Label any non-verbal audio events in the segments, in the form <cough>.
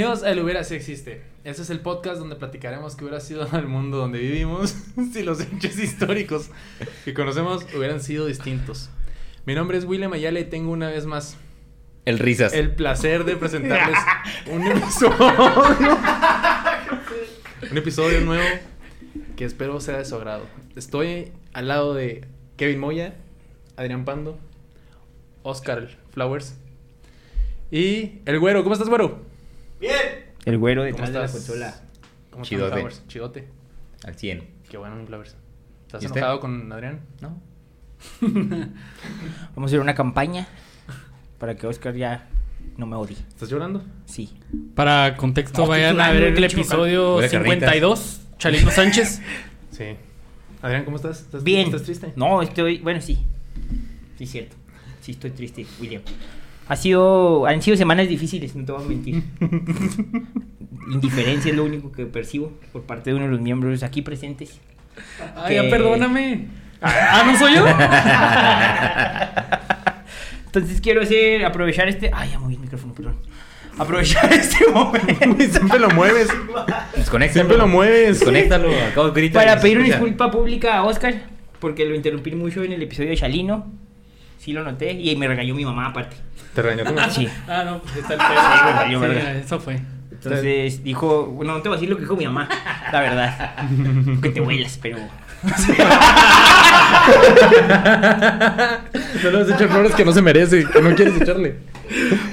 Bienvenidos a El Hubiera Si Existe. Este es el podcast donde platicaremos que hubiera sido el mundo donde vivimos <laughs> si los hechos históricos que conocemos hubieran sido distintos. Mi nombre es William Ayala y tengo una vez más El risas. el placer de presentarles <laughs> un episodio. un episodio nuevo que espero sea de su agrado. Estoy al lado de Kevin Moya, Adrián Pando, Oscar Flowers y el güero. ¿Cómo estás, güero? El güero ¿Cómo detrás de la consola. ¿Cómo Chidote. Al 100. Qué bueno, mi Flowers. ¿Estás enojado con Adrián? ¿No? <laughs> Vamos a hacer una campaña para que Oscar ya no me odie. ¿Estás llorando? Sí. Para contexto, No, vayan a ver el episodio Huele a carnitas. 52, Chalino Sánchez. <laughs> Sí. Adrián, ¿cómo estás? ¿Estás Bien. ¿Estás triste? No, estoy. Bueno, sí. Sí, cierto. Sí, estoy triste, William. Ha sido. Han sido semanas difíciles, no te voy a mentir. <laughs> Indiferencia es lo único que percibo por parte de uno de los miembros aquí presentes. Ay, Que- ya perdóname. Ah, ¿no soy yo? <laughs> Entonces quiero hacer. Aprovechar este. Ay, ya moví el micrófono, perdón. Aprovechar <laughs> este momento. Siempre lo mueves. Desconéctalo. Siempre lo mueves. Desconéctalo. Acabo de gritar. Para pedir una disculpa pública a Oscar, porque lo interrumpí mucho en el episodio de Chalino. Sí lo noté y me regañó mi mamá aparte. Te regañó tu mamá? Sí. Ah, no, pues está el Sí, me pedo. Sí, verga. eso fue. Entonces dijo, bueno, no te voy a decir lo que dijo mi mamá, la verdad. Que te vuelas, pero... <laughs> No le vas a echar flores que no se merece, que no quieres echarle.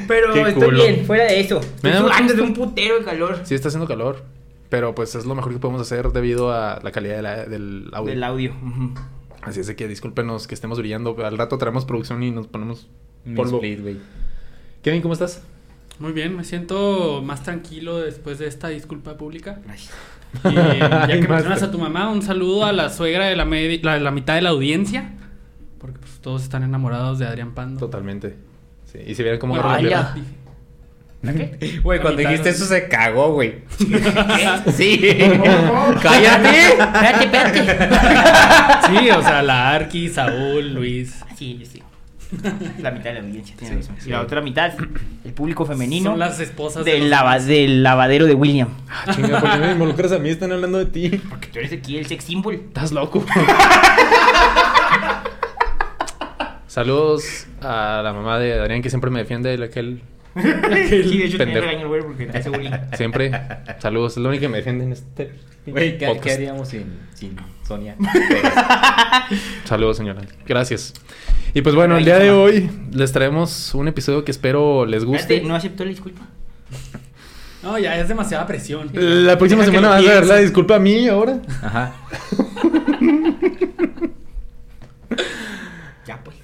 Pero Qué estoy culo. bien, fuera de eso. Me Estoy sudando de un putero de calor Sí, está haciendo calor. Pero pues es lo mejor que podemos hacer debido a la calidad de la- del audio. del audio. Ujú. Así es de que discúlpenos que estemos brillando. Al rato traemos producción y nos ponemos polvo. split, güey. Kevin, ¿cómo estás? Muy bien, me siento más tranquilo después de esta disculpa pública. Gracias. Y <laughs> ya Ay, que mencionas a tu mamá, un saludo a la suegra de la, la, la mitad de la audiencia. Porque pues, todos están enamorados de Adrián Pando. Totalmente. Sí. Y si vieran cómo Bueno, <laughs> Güey, cuando mitad, dijiste ¿no? eso se cagó, güey. Sí. <laughs> Cállate. Espérate, espérate. <laughs> Sí, o sea, la Arqui, Saúl, Luis. Ah, Sí, yo sí. La mitad de la audiencia, tiene Sí, razón. sí. Y la otra mitad, el público femenino Son las esposas de del, los lava- demás. del lavadero de William. Ah, chinga, ¿por qué me involucras a mí? Están hablando de ti. Porque tú eres aquí el sex symbol. Estás loco. Saludos a la mamá de Adrián que siempre me defiende de aquel. <laughs> Sí, de hecho tenía regaño el güey porque te hace bullying. <laughs> Siempre. Saludos, es lo único que me defiende en este Güey, ¿qué, haríamos sin, sin Sonia? <laughs> Saludos, señora. Gracias. Y pues bueno, el día de hoy les traemos un episodio que espero les guste. ¿No aceptó la disculpa? No, ya es demasiada presión. La próxima Deja semana vas a ver la disculpa a mí ahora. Ajá. Ya pues.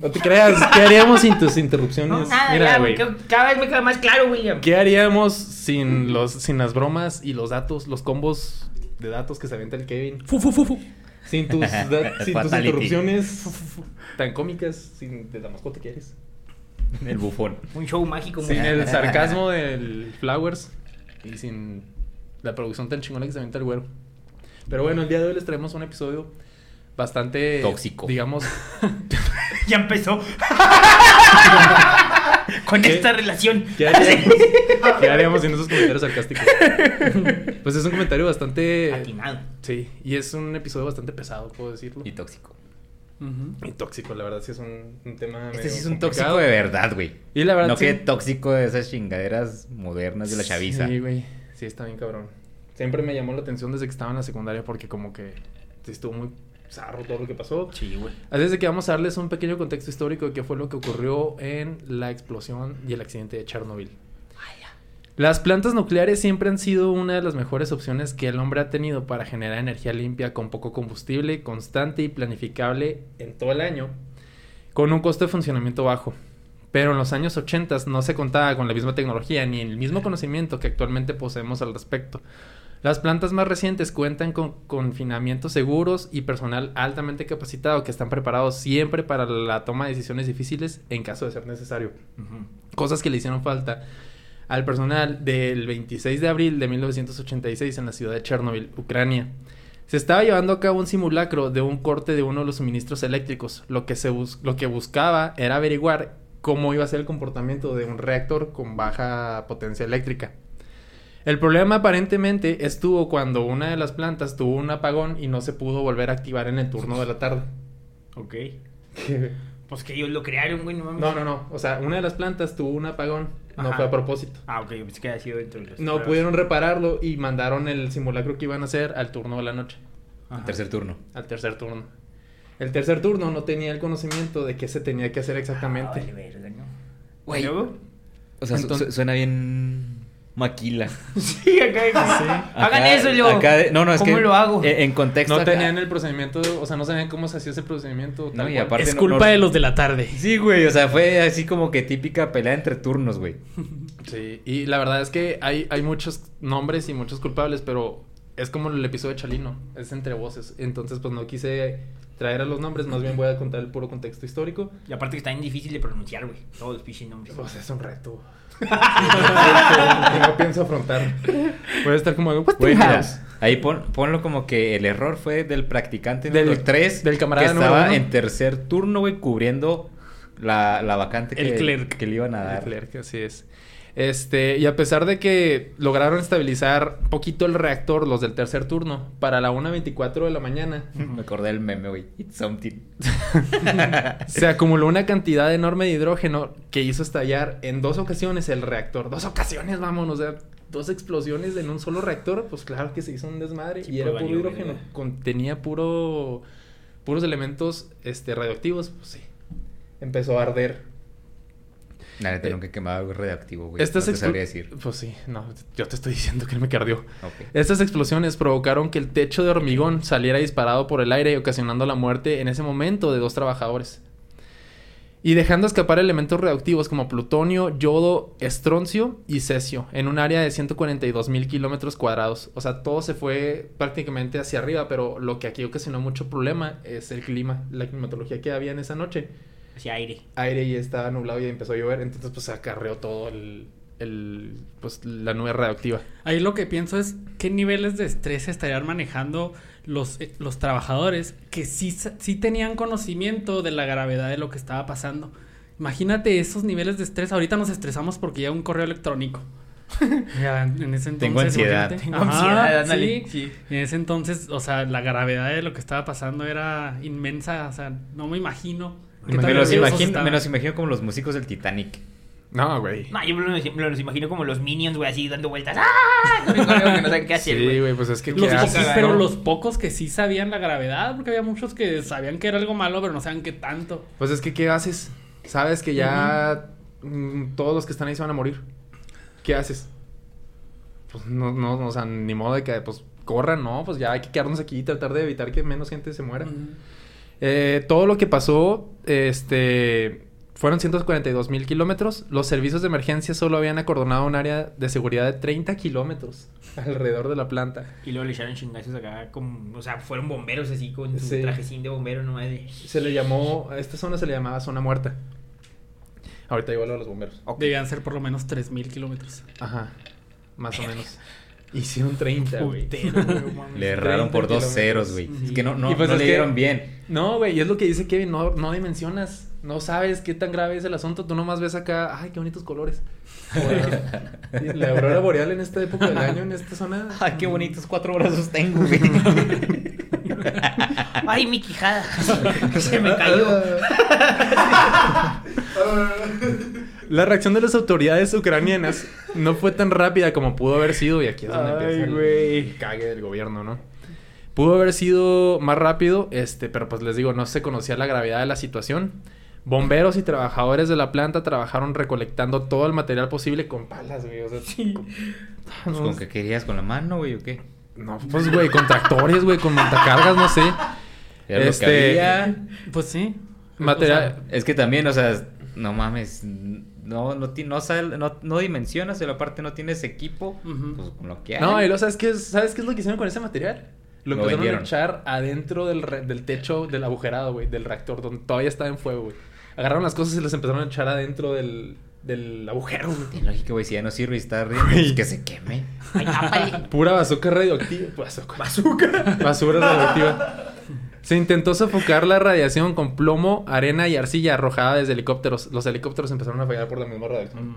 No te creas, ¿qué haríamos sin tus interrupciones? No, nada, Mira, ya, güey. Cada vez me queda más claro, William. ¿Qué haríamos sin los sin las bromas y los datos, los combos de datos que se avienta el Kevin? Fu, fu, fu, fu. Sin tus, da- <laughs> sin tus interrupciones tan cómicas, sin de la mascota que eres. El bufón. Un show mágico. Sin muy- el sarcasmo del Flowers y sin la producción tan chingona que se avienta el güero. Pero bueno, el día de hoy les traemos un episodio bastante Tóxico. Digamos, <laughs> Ya empezó. <laughs> Con ¿Qué? esta relación. ¿qué <laughs> haríamos, ¿qué haríamos sin esos comentarios sarcásticos? <laughs> Pues es un comentario bastante Atinado. Sí, y es un episodio bastante pesado, puedo decirlo. Y tóxico. Y tóxico, la verdad, sí es un, un tema. Este medio sí es un complicado. tóxico de verdad, güey. Y la verdad, No sí. que tóxico de esas chingaderas modernas de la chaviza. Sí, güey. Sí, está bien cabrón. Siempre me llamó la atención desde que estaba en la secundaria porque, como que estuvo muy zarro todo lo que pasó. Sí, güey. Así es de que vamos a darles un pequeño contexto histórico de qué fue lo que ocurrió en la explosión y el accidente de Chernobyl. Las plantas nucleares siempre han sido una de las mejores opciones que el hombre ha tenido para generar energía limpia con poco combustible, constante y planificable en todo el año, con un costo de funcionamiento bajo. Pero en los años 80 no se contaba con la misma tecnología ni el mismo conocimiento que actualmente poseemos al respecto. Las plantas más recientes cuentan con confinamientos seguros y personal altamente capacitado que están preparados siempre para la toma de decisiones difíciles en caso de ser necesario. Cosas que le hicieron falta al personal del 26 de abril de 1986 en la ciudad de Chernobyl, Ucrania. Se estaba llevando a cabo un simulacro de un corte de uno de los suministros eléctricos. Lo que, se bus- lo que buscaba era averiguar cómo iba a ser el comportamiento de un reactor con baja potencia eléctrica. El problema aparentemente estuvo cuando una de las plantas tuvo un apagón y no se pudo volver a activar en el turno de la tarde. Ok. Pues que ellos lo crearon, güey, no mames. No, no, no. O sea, una de las plantas tuvo un apagón. No fue a propósito. Ah, ok, pensé que había sido dentro de los. No pudieron repararlo y mandaron el simulacro que iban a hacer al turno de la noche. Ajá. Tercer turno. Al tercer turno. El tercer turno no tenía el conocimiento de qué se tenía que hacer Ah, exactamente. vale, verga, ¿no? Güey. ¿Y luego? O sea, su- Entonces- su- suena bien maquila. <laughs> Sí, acá. Hagan Acá- eso, yo. acá de- no, no, es ¿Cómo que lo hago? eh, En contexto no acá- tenían el procedimiento, o sea, no sabían cómo se hacía ese procedimiento. No, y aparte Es no- culpa no- de los de la tarde. Sí, güey, o sea, fue así como que típica pelea entre turnos, güey. Sí, y la verdad es que hay, hay muchos nombres y muchos culpables, pero es como el episodio de Chalino, es entre voces. Entonces, pues no quise traer a los nombres, más bien voy a contar el puro contexto histórico. Y aparte que está bien difícil de pronunciar, güey. Todos los pinches nombres. Pues es un reto. Que <laughs> no pienso afrontar. A estar como, "What the Güey, mira, house?" ahí pon- ponlo como que el error fue del practicante Del- número 3 del camarada que número estaba uno. en tercer turno, güey, cubriendo la, la vacante que, El clerk. que le iban a dar. Leclerc, así es. Este, y a pesar de que lograron estabilizar poquito el reactor, los del tercer turno, para la 1.24 de la mañana, <laughs> Me acordé del meme, güey. It's something. <laughs> se acumuló una cantidad enorme de hidrógeno que hizo estallar en dos ocasiones el reactor. Dos ocasiones, vámonos, o sea, dos explosiones en un solo reactor, pues claro que se hizo un desmadre Sí, y era puro hidrógeno. verga. Contenía puro puros elementos este radioactivos, pues sí. Empezó a arder. La neta, Eh, nunca he quemado algo radioactivo, güey. Estas no te explo- sabría decir. Pues sí, no, yo te estoy diciendo que me cardió. Estas explosiones provocaron que el techo de hormigón saliera disparado por el aire, ocasionando la muerte en ese momento de dos trabajadores. Y dejando escapar elementos radioactivos como plutonio, yodo, estroncio y cesio en un área de 142 mil kilómetros cuadrados. O sea, todo se fue prácticamente hacia arriba, pero lo que aquí ocasionó mucho problema es el clima, la climatología que había en esa noche. Hacia aire. Aire y estaba nublado y empezó a llover, entonces pues se acarreó todo el, el pues la nube radioactiva. Ahí lo que pienso es qué niveles de estrés estarían manejando los, eh, los trabajadores que sí, sí tenían conocimiento de la gravedad de lo que estaba pasando. Imagínate esos niveles de estrés. Ahorita nos estresamos porque llega un correo electrónico. <laughs> Ya, en ese entonces. Tengo ansiedad. Tengo Ajá, ansiedad. Sí. En ese entonces, o sea, la gravedad de lo que estaba pasando era inmensa. O sea, no me imagino. Me los, imagino, me los imagino como los músicos del Titanic. No, güey. No, yo me los, me los imagino como los minions, güey, así dando vueltas. ¡Ah! <laughs> Con el correo que no saben qué hacer, Sí, güey. pues es que pero los pocos que sí sabían la gravedad, porque había muchos que sabían que era algo malo, pero no sabían qué tanto. Pues es que ¿qué haces? Sabes que ya mm, todos los que están ahí se van a morir. ¿Qué haces? Pues no, no, o sea, ni modo de que pues corran, no, pues ya hay que quedarnos aquí y tratar de evitar que menos gente se muera. Eh, todo lo que pasó, este, fueron 142 mil kilómetros. Los servicios de emergencia solo habían acordonado un área de seguridad de 30 kilómetros <laughs> alrededor de la planta. Y luego le echaron chingazos acá, como, o sea, fueron bomberos así con su Sí. trajecín de bombero, no de... Se le llamó, a esta zona se le llamaba zona muerta. Ahorita igual a los bomberos. Debían ser por lo menos 3000 kilómetros. Ajá, más o menos. <laughs> Hicieron 30, güey. Putero, güey, no mames. Le erraron por 30 dos ceros, güey. Sí. Es que no, no, Y pues no es le que- dieron bien. No, güey, y es lo que dice Kevin, no, no dimensionas. No sabes qué tan grave es el asunto. Tú nomás ves acá, ay, qué bonitos colores. O, y la aurora boreal en esta época del año, en esta zona. Ay, qué bonitos cuatro brazos tengo, güey. <laughs> Ay, mi quijada. <laughs> Se me cayó. <laughs> La reacción de las autoridades ucranianas no fue tan rápida como pudo haber sido, y aquí es donde Ay, empieza el cague del gobierno, ¿no? Pudo haber sido más rápido, este, pero pues les digo, no se conocía la gravedad de la situación. Bomberos y trabajadores de la planta trabajaron recolectando todo el material posible con palas, güey. O sea, Pues, ¿Con qué querías? ¿Con la mano, güey, o qué? No, pues, güey, con tractores, güey, con montacargas, no sé. Era lo Este, que había. Pues sí. Material. Es que también, o sea, no mames. No, no, ti- no, no, no dimensionas, pero aparte no tienes equipo. Pues con lo que hay. No, y lo sabes qué es, ¿sabes qué es lo que hicieron con ese material? Lo, Lo empezaron vendieron. a echar adentro del, re- del techo del agujerado, güey, del reactor, donde todavía estaba en fuego, güey. Agarraron las cosas y las empezaron a echar adentro del, del agujero, güey. Tiene lógica, güey, si ya no sirve y está riendo, Güey. pues que se queme. Ay. Pura bazooka radioactiva. Bazooka. Bazooka. Basura radioactiva. Se intentó sofocar la radiación con plomo, arena y arcilla arrojada desde helicópteros. Los helicópteros empezaron a fallar por la misma radiación.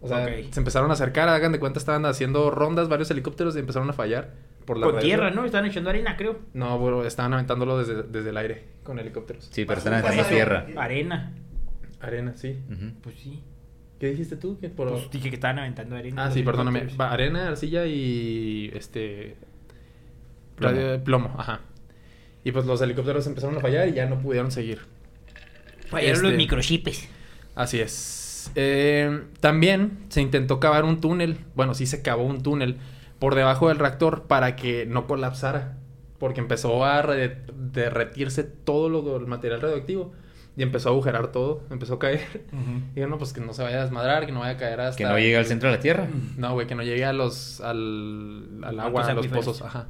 O sea, Ok. se empezaron a acercar, hagan de cuenta, estaban haciendo rondas varios helicópteros y empezaron a fallar por la Con radiación. tierra, ¿no? Estaban echando arena, creo. No, bro, estaban aventándolo desde, desde el aire con helicópteros. Sí, pero un en pasado. tierra. Arena. Arena, sí. Pues sí. ¿Qué dijiste tú? ¿Que por... Pues dije que estaban aventando arena. Ah, sí, perdóname. arena, arcilla y este Plomo. radio- plomo, ajá. Y pues los helicópteros empezaron a fallar y ya no pudieron seguir. Fallaron Este- los microchips. Así es. Eh, también se intentó cavar un túnel. Bueno, sí se cavó un túnel por debajo del reactor para que no colapsara. Porque empezó a re- derretirse todo lo, el material radioactivo. Y empezó a agujerar todo. Empezó a caer. Y no, pues que no se vaya a desmadrar, que no vaya a caer hasta... Que no llegue al centro de la tierra. No, güey, que no llegue a los, al, al agua, a los pozos, ajá.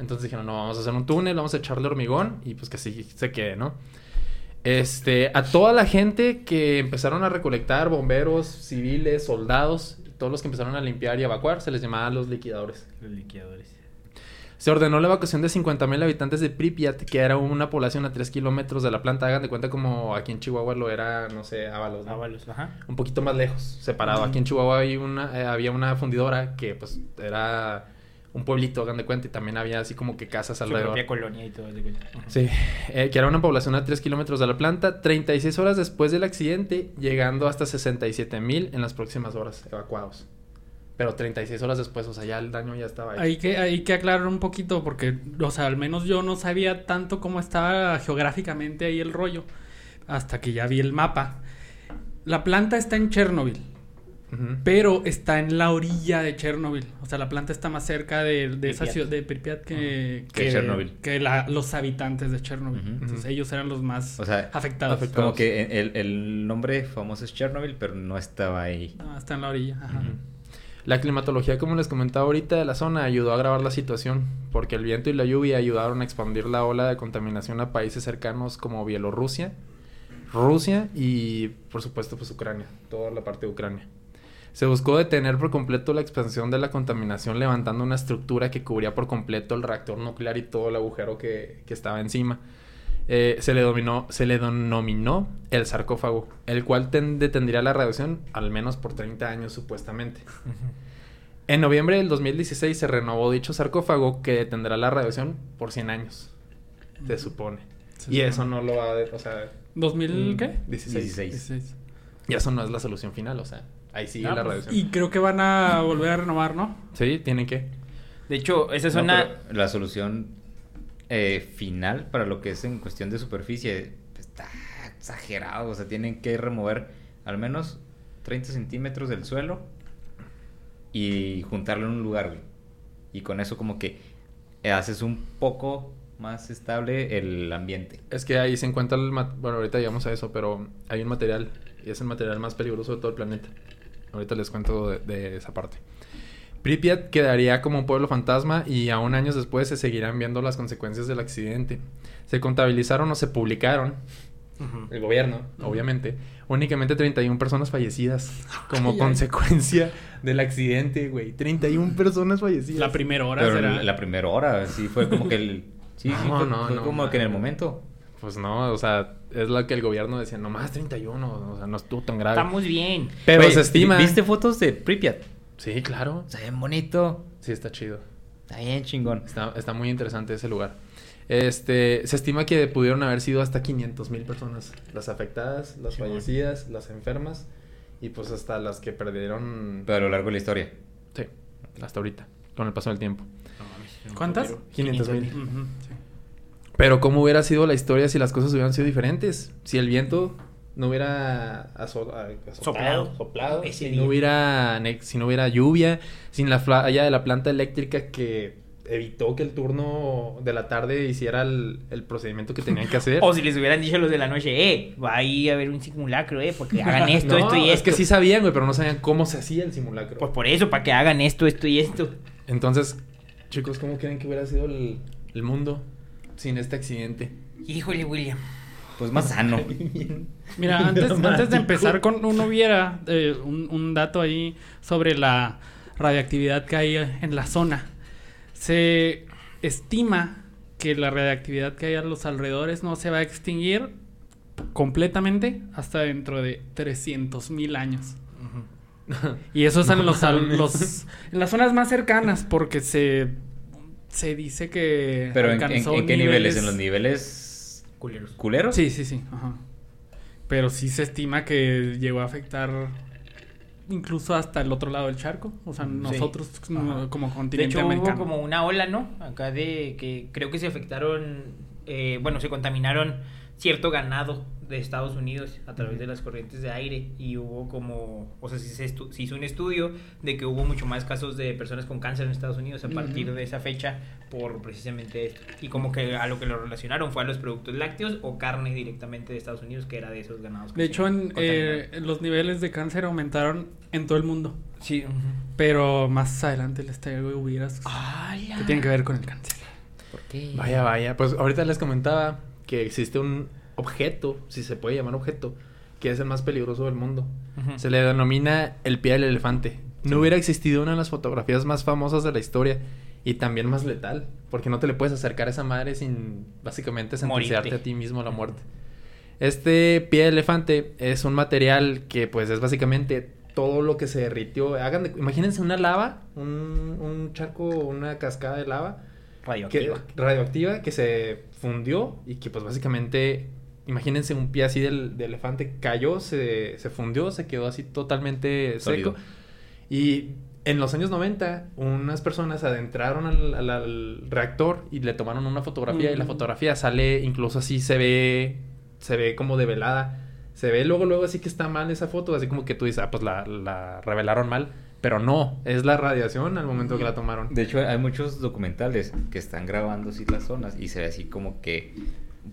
Entonces dijeron, no, vamos a hacer un túnel, vamos a echarle hormigón y pues que sí se quede, ¿no? Este, a toda la gente que empezaron a recolectar, bomberos, civiles, soldados, todos los que empezaron a limpiar y evacuar, se les llamaba los liquidadores. Los liquidadores. Se ordenó la evacuación de 50.000 habitantes de Pripyat, que era una población a 3 kilómetros de la planta. Hagan de cuenta como aquí en Chihuahua lo era, no sé, Ábalos. ¿no? Ábalos, ajá. un poquito más lejos, separado. Aquí en Chihuahua hay una, eh, había una fundidora que pues era un pueblito, hagan de cuenta, y también había así como que casas Su alrededor. propia colonia y todo. de cuenta. Sí, eh, que era una población a 3 kilómetros de la planta, 36 horas después del accidente, llegando hasta 67 mil en las próximas horas evacuados. Pero 36 horas después, o sea, ya el daño ya estaba ahí. Hay que, hay que aclarar un poquito porque, o sea, al menos yo no sabía tanto cómo estaba geográficamente ahí el rollo hasta que ya vi el mapa. La planta está en Chernobyl, Pero está en la orilla de Chernobyl. O sea, la planta está más cerca de, de esa ciudad de Pripyat que, Que Chernobyl. que la- los habitantes de Chernobyl. Entonces ellos eran los más O sea, afectados. afectados. Como que el, el nombre famoso es Chernobyl, pero no estaba ahí. No, está en la orilla. Ajá. La climatología, como les comentaba ahorita, de la zona ayudó a agravar la situación, porque el viento y la lluvia ayudaron a expandir la ola de contaminación a países cercanos como Bielorrusia, Rusia y, por supuesto, pues Ucrania, toda la parte de Ucrania. Se buscó detener por completo la expansión de la contaminación levantando una estructura que cubría por completo el reactor nuclear y todo el agujero que, que estaba encima. Eh, se, le dominó, se le denominó el sarcófago, el cual ten- detendría la radiación al menos por 30 años supuestamente. En noviembre del 2016 se renovó dicho sarcófago que detendrá la radiación por 100 años, se supone. Se y supone. eso no lo va a... de- O sea, ¿2000 qué? 16. 16. 16. Y eso no es la solución final, o sea, ahí sigue Ah, la pues, radiación. Y creo que van a volver a renovar, ¿no? Sí, tienen que. De hecho, esa es No, una. la solución eh, final para lo que es en cuestión de superficie está exagerado. O sea, tienen que remover al menos 30 centímetros del suelo y juntarlo en un lugar, güey. Y con eso como que haces un poco más estable el ambiente. Es que ahí se encuentra el... Bueno, ahorita llegamos a eso, pero hay un material, y es el material más peligroso de todo el planeta. Ahorita les cuento de, de esa parte. Pripyat quedaría como un pueblo fantasma y aún años después se seguirán viendo las consecuencias del accidente. Se contabilizaron o se publicaron, el gobierno, obviamente, únicamente 31 personas fallecidas como Ay, ay. consecuencia del accidente, güey. 31 personas fallecidas. La primera hora Pero será. la, primera hora, sí fue como que el... Sí, sí, No, fue, no, fue no, como que en el momento. Pues no, o sea, es lo que el gobierno decía, nomás 31, o sea, no estuvo tan grave. Estamos bien. Pero se estima. ¿Viste fotos de Pripyat? Sí, claro. Se ven bonito. Sí, está chido. Está bien chingón. Está, está muy interesante ese lugar. Este, se estima que pudieron haber sido hasta 500 mil personas las afectadas, las fallecidas, las enfermas y pues hasta las que perdieron. Pero a lo largo de la historia. Sí, hasta ahorita, con el paso del tiempo. ¿Cuántas? 500 mil. Sí. Pero cómo hubiera sido la historia si las cosas hubieran sido diferentes, si el viento no hubiera Soplado. soplado, si día. no hubiera si no hubiera lluvia, sin la falla de la planta eléctrica que evitó que el turno de la tarde hiciera el, el procedimiento que tenían que <laughs> hacer. O si les hubieran dicho los de la noche, eh, va a ir a haber un simulacro, eh, porque <laughs> hagan esto, No, esto y es esto. que sí sabían, güey, pero no sabían cómo se hacía el simulacro. Pues por eso, para que hagan esto, esto y esto. Entonces, chicos, ¿cómo creen que hubiera sido el, el mundo sin este accidente? Híjole, William. Pues más sano. <laughs> Mira, <laughs> antes, de empezar con uno hubiera eh, un, un dato ahí sobre la radiactividad que hay en la zona. Se estima que la radiactividad que hay a los alrededores no se va a extinguir completamente hasta dentro de 300 mil años. Y eso es en, <laughs> los, los- en las zonas más cercanas, porque se, se dice que. Pero ¿en, en- alcanzó en qué niveles? ¿En los niveles Culeros. culeros? Sí, sí, sí. Ajá. Pero sí se estima que llegó a afectar incluso hasta el otro lado del charco. O sea, nosotros como De continente hecho, hubo americano. como una ola, ¿no? Acá de que creo que se afectaron, eh, bueno, se contaminaron cierto ganado de Estados Unidos a través de las corrientes de aire y hubo como, o sea, se, estu- se hizo un estudio de que hubo mucho más casos de personas con cáncer en Estados Unidos a partir de esa fecha por precisamente esto. Y como que a lo que lo relacionaron fue a los productos lácteos o carne directamente de Estados Unidos que era de esos ganados. De hecho, en, eh, los niveles de cáncer aumentaron en todo el mundo. Sí. Pero más adelante les traigo hubieras que tienen que ver con el cáncer. ¿Por qué? Vaya, vaya. Pues ahorita les comentaba que existe un objeto, si se puede llamar objeto, que es el más peligroso del mundo. Se le denomina el pie del elefante. No hubiera existido una de las fotografías más famosas de la historia y también más letal, porque no te le puedes acercar a esa madre sin básicamente sentenciarte a ti mismo a la muerte. Este pie de elefante es un material que pues es básicamente todo lo que se derritió. Hagan de- imagínense una lava, un, un charco, una cascada de lava que, Radioactiva. radioactiva que se fundió y que pues básicamente, imagínense un pie así del, de elefante, cayó, se, se fundió, se quedó así totalmente Sólido. seco. Y en los años 90, unas personas adentraron al, al- al reactor y le tomaron una fotografía y la fotografía sale, incluso así se ve, se ve como develada. Se ve luego, luego así que está mal esa foto, así como que tú dices, ah, pues la, la revelaron mal. Pero no, es la radiación al momento que la tomaron. De hecho, hay muchos documentales que están grabando así las zonas y se ve así como que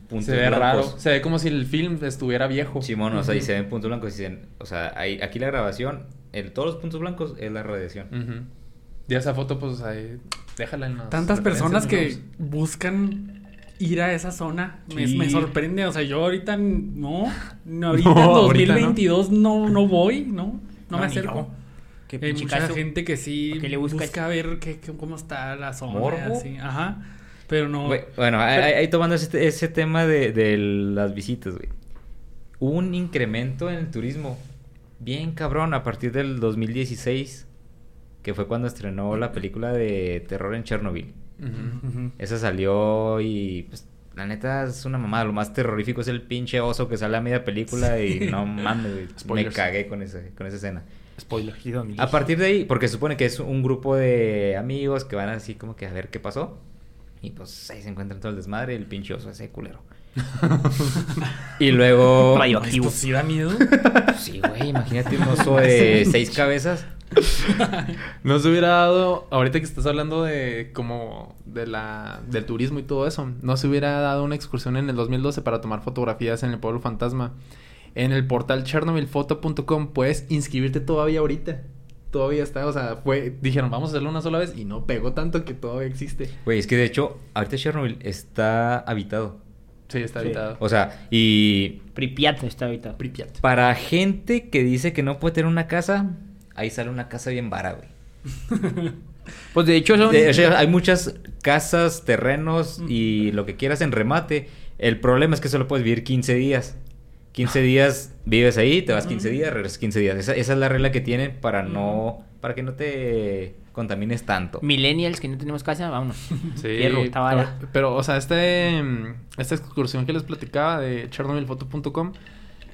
puntos se ve raro. Se ve como si el film estuviera viejo. Simón, o sea, y se ven puntos blancos y dicen, o sea, hay, aquí la grabación, el, todos los puntos blancos es la radiación. Ujú. Y esa foto, pues ahí, déjala en las Tantas personas que ¿no? buscan ir a esa zona. Me, Sí. me sorprende. O sea, yo ahorita no. no <laughs> ahorita No, en ahorita no. 2022 no. no, voy, ¿no? No, me acerco. Hay mucha gente que sí ¿Por qué le buscas? busca ver qué, qué- cómo está la zona. ¿Morbo? Así. Ajá. Pero no. Bueno, ahí, tomando ese, ese tema de, de las visitas, güey. Hubo un incremento en el turismo bien cabrón a partir del 2016, que fue cuando estrenó la película de terror en Chernobyl. Esa salió y pues la neta es una mamada. Lo más terrorífico es el pinche oso que sale a media película y no mames, güey. <laughs> Me cagué con, ese, con esa escena. Spoiler. A partir de ahí, porque supone que es un grupo de amigos que van así como que a ver qué pasó. Y pues ahí se encuentran todo el desmadre y el pinche oso ese culero. <laughs> y luego... Radioactivo. Esto sí da miedo. <laughs> Sí, güey, imagínate un oso de <laughs> seis cabezas. No se hubiera dado, ahorita que estás hablando de como de la del turismo y todo eso, no se hubiera dado una excursión en el 2012 para tomar fotografías en el pueblo fantasma. En el portal chernobylphoto.com puedes inscribirte todavía ahorita. Todavía está, o sea, fue dijeron, vamos a hacerlo una sola vez y no pegó tanto que todavía existe. Güey, es que de hecho, ahorita Chernobyl está habitado. Sí, está Sí. habitado. O sea, y Pripyat está habitado. Pripyat. para gente que dice que no puede tener una casa, ahí sale una casa bien vara, güey. <laughs> Pues de hecho son... De- o sea, hay muchas casas, terrenos y lo que quieras en remate. El problema es que solo puedes vivir 15 días. 15 días vives ahí, te vas 15 días, regresas 15 días. Esa, esa es la regla que tienen para no para que no te contamines tanto. Millennials que no tenemos casa, vámonos. Sí, vara. pero, pero, o sea, este, mm, esta excursión que les platicaba de chernobylphoto.com,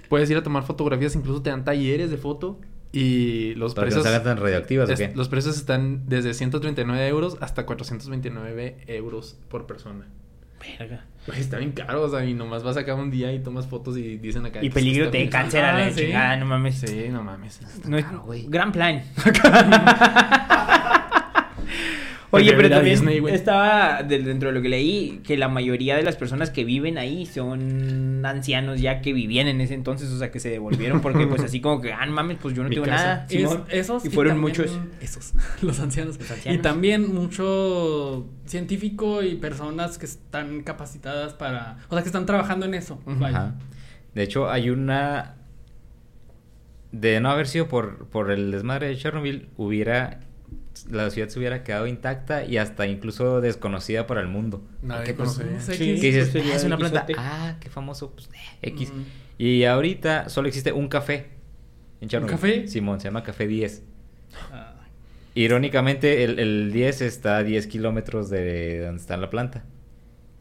puedes ir a tomar fotografías, incluso te dan talleres de foto y los Para que no precios... se hagan tan radioactivas, ¿o es- qué? los precios están desde 139 euros hasta 429 euros por persona. Verga. Güey, está bien caro, o sea, y nomás vas acá un día y tomas fotos y dicen acá... Y peligro te cáncer a la Ah, sí. chingada, no mames. Sí, no mames. No es- caro, güey. gran plan. <laughs> Oye, pero también Disney, estaba de- dentro de lo que leí que la mayoría de las personas que viven ahí son ancianos ya que vivían en ese entonces, o sea, que se devolvieron porque pues así como que, ah, mames, pues yo no Mi tengo casa. nada. Es- Simón. esos y fueron muchos. Esos, <laughs> los ancianos. Los ancianos. Y también mucho científico y personas que están capacitadas para. O sea, que están trabajando en eso. Ajá. De hecho, hay una. De no haber sido por, por el desmadre de Chernobyl, hubiera la ciudad se hubiera quedado intacta y hasta incluso desconocida para el mundo. Nadie Sí. qué- que dices, "Ah, es una planta. Ah, qué famoso. Pues, eh, X. Mm. Y ahorita solo existe un café en Chernobyl. café? Simón, se llama Café 10. Ah, Irónicamente, el, el 10 está a 10 kilómetros de donde está la planta.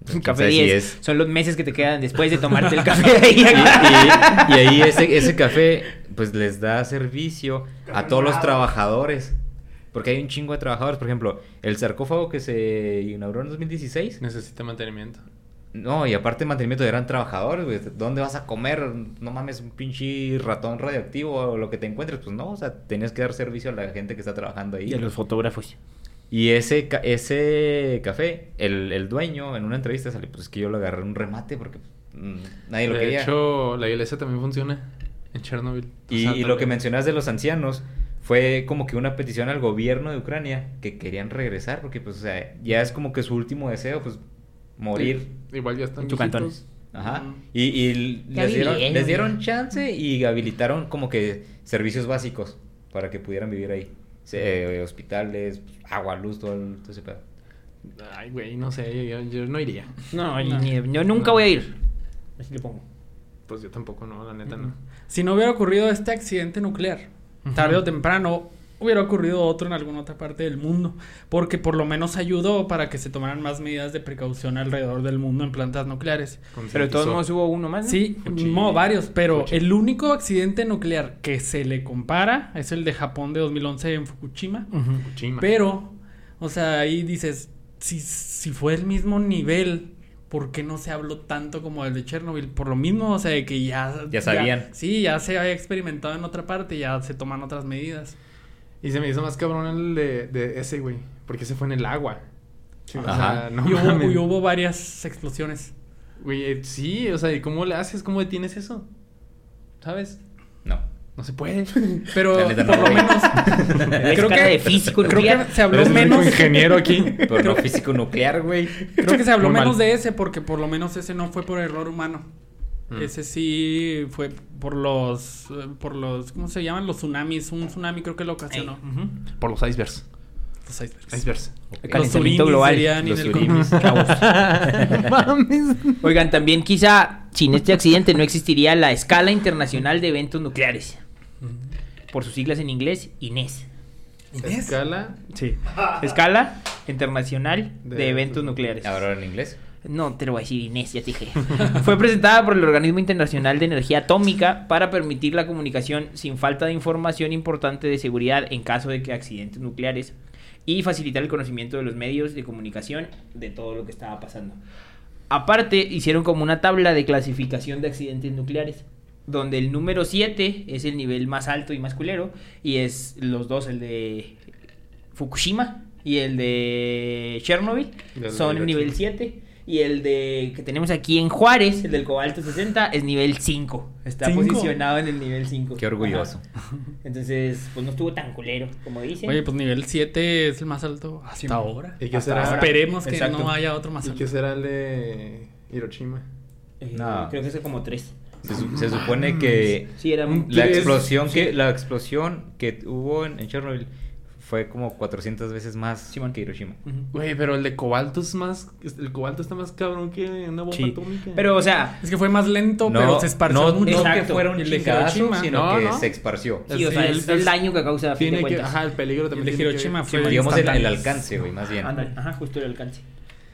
Entonces, Café sabe si 10 es- son los meses que te quedan después de tomarte el <laughs> café de ahí. Y, y- y ahí ese, ese café, pues les da servicio a todos los trabajadores. Porque hay un chingo de trabajadores. Por ejemplo, el sarcófago que se inauguró en 2016. Necesita mantenimiento. No, y aparte de mantenimiento eran trabajadores, güey. ¿Dónde vas a comer? No mames, un pinche ratón radioactivo o lo que te encuentres. Pues no, o sea, tenías que dar servicio a la gente que está trabajando ahí. Y a los fotógrafos. Y ese, ca- ese café, el, el dueño en una entrevista salió, pues es que yo lo agarré en un remate porque mm, nadie lo de quería. hecho, la iglesia también funciona en Chernobyl. y, y lo que mencionas de los ancianos fue como que una petición al gobierno de Ucrania que querían regresar porque pues o sea, ya es como que su último deseo, pues morir. Sí, Igual ya están En tu viejitos. cantón. Ajá. Y, y les, dieron, les dieron chance y habilitaron como que servicios básicos para que pudieran vivir ahí. Se- eh, hospitales, agua, luz, todo, el- todo ese pedo. Ay, güey, no sé, yo, yo no iría. No, No. ni- yo nunca No. voy a ir. Así le pongo. Pues yo tampoco, no, la neta no. Si no hubiera ocurrido este accidente nuclear, tarde o temprano hubiera ocurrido otro en alguna otra parte del mundo, porque por lo menos ayudó para que se tomaran más medidas de precaución alrededor del mundo en plantas nucleares. Pero de todos modos hubo uno más. ¿no? Sí, no, varios, pero Fuchi. el único accidente nuclear que se le compara es el de Japón de 2011 en Fukushima. Ujú. Fukushima. Pero, o sea, ahí dices, si, si fue el mismo nivel, ¿por qué no se habló tanto como el de Chernobyl? Por lo mismo, o sea, de que ya... Ya sabían. sí, ya se había experimentado en otra parte, ya se toman otras medidas. Y se me hizo más cabrón el de, de ese, güey. Porque se fue en el agua. O Ajá. sea, no y, hubo, y hubo varias explosiones. Güey, eh, sí, o sea, ¿y cómo le haces? ¿Cómo detienes eso? ¿Sabes? No. No se puede. <laughs> Pero no, por lo menos... <laughs> Creo que- de físico creo nuclear. que se habló Eres menos... ingeniero aquí. <laughs> Pero no físico nuclear, güey. Creo que se habló Muy mal. menos de ese porque por lo menos ese no fue por error humano. Mm. Ese sí fue por los por los ¿cómo se llaman? los tsunamis, un tsunami creo que lo ocasionó. Por los icebergs. Los icebergs. Icebergs. El Los calentamiento global. Los surimis. Mames. Oigan, también quizá sin este accidente no existiría la escala internacional de eventos nucleares. Por sus siglas en inglés, INES. Escala. Sí. Escala Internacional de, De Eventos Eventos Nucleares. Ahora en inglés. No, te lo voy a decir Inés, ya te dije. <laughs> Fue presentada por el Organismo Internacional de Energía Atómica para permitir la comunicación sin falta de información importante de seguridad en caso de que accidentes nucleares y facilitar el conocimiento de los medios de comunicación de todo lo que estaba pasando. Aparte, hicieron como una tabla de clasificación de accidentes nucleares, donde el número 7 es el nivel más alto y más culero, y es los dos, el de Fukushima y el de Chernobyl, son el nivel 7. Y el de que tenemos aquí en Juárez, el del cobalto 60, es nivel 5. Está ¿Cinco? posicionado en el nivel 5. Qué orgulloso. Entonces, pues no estuvo tan culero, como dicen. Oye, pues nivel 7 es el más alto hasta Sí. ahora. ¿Y qué Hasta será? ahora. Esperemos que Exacto. no haya otro más ¿Y alto. qué será el de Hiroshima? Eh, No. Creo que es como 3. Se, su- se supone que Sí, era un... la Tres, explosión sí. que la explosión que hubo en, en Chernobyl fue como 400 veces más Simón. que Hiroshima. Güey, pero el de cobalto es más. El cobalto está más cabrón que una bomba Sí. atómica. Pero, o sea, Es que fue más lento, pero se esparció no, mucho. no que fuera un El de Hiroshima. sino No, que no. se esparció. sí, o Sí, sea, el- es el daño que causa a fin de Tiene que. cuentas. Ajá, el peligro El también. de tiene que- Hiroshima fue Digamos el, el alcance, güey, más bien. Ándale, ajá, justo el alcance.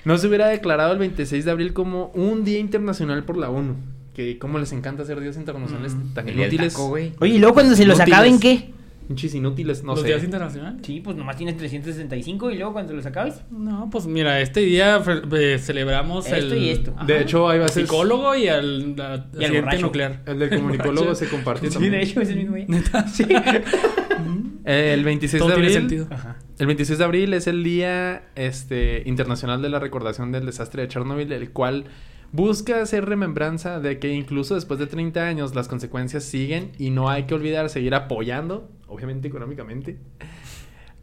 No se hubiera declarado el 26 de abril como un día internacional por la ONU. Que como les encanta hacer días internacionales Mm. tan El inútiles. taco. Oye, y luego cuando se los Inútiles. acaben, ¿qué? Pinches inútiles, no ¿Los sé. días internacionales? Sí, pues nomás tienes 365 y luego cuando los acabes. No, pues mira, este día eh, celebramos Esto el... y esto. De hecho, hay al bases- psicólogo y al la- accidente borracho. nuclear. <laughs> El del comunicólogo se compartió Sí, también. de hecho, es el mismo día. <laughs> Sí. <laughs> El 26 Todo de tiene abril. sentido. Ajá. El 26 de abril es el día este, internacional de la recordación del desastre de Chernobyl, el cual busca hacer remembranza de que incluso después de 30 años las consecuencias siguen y no hay que olvidar seguir apoyando, obviamente económicamente,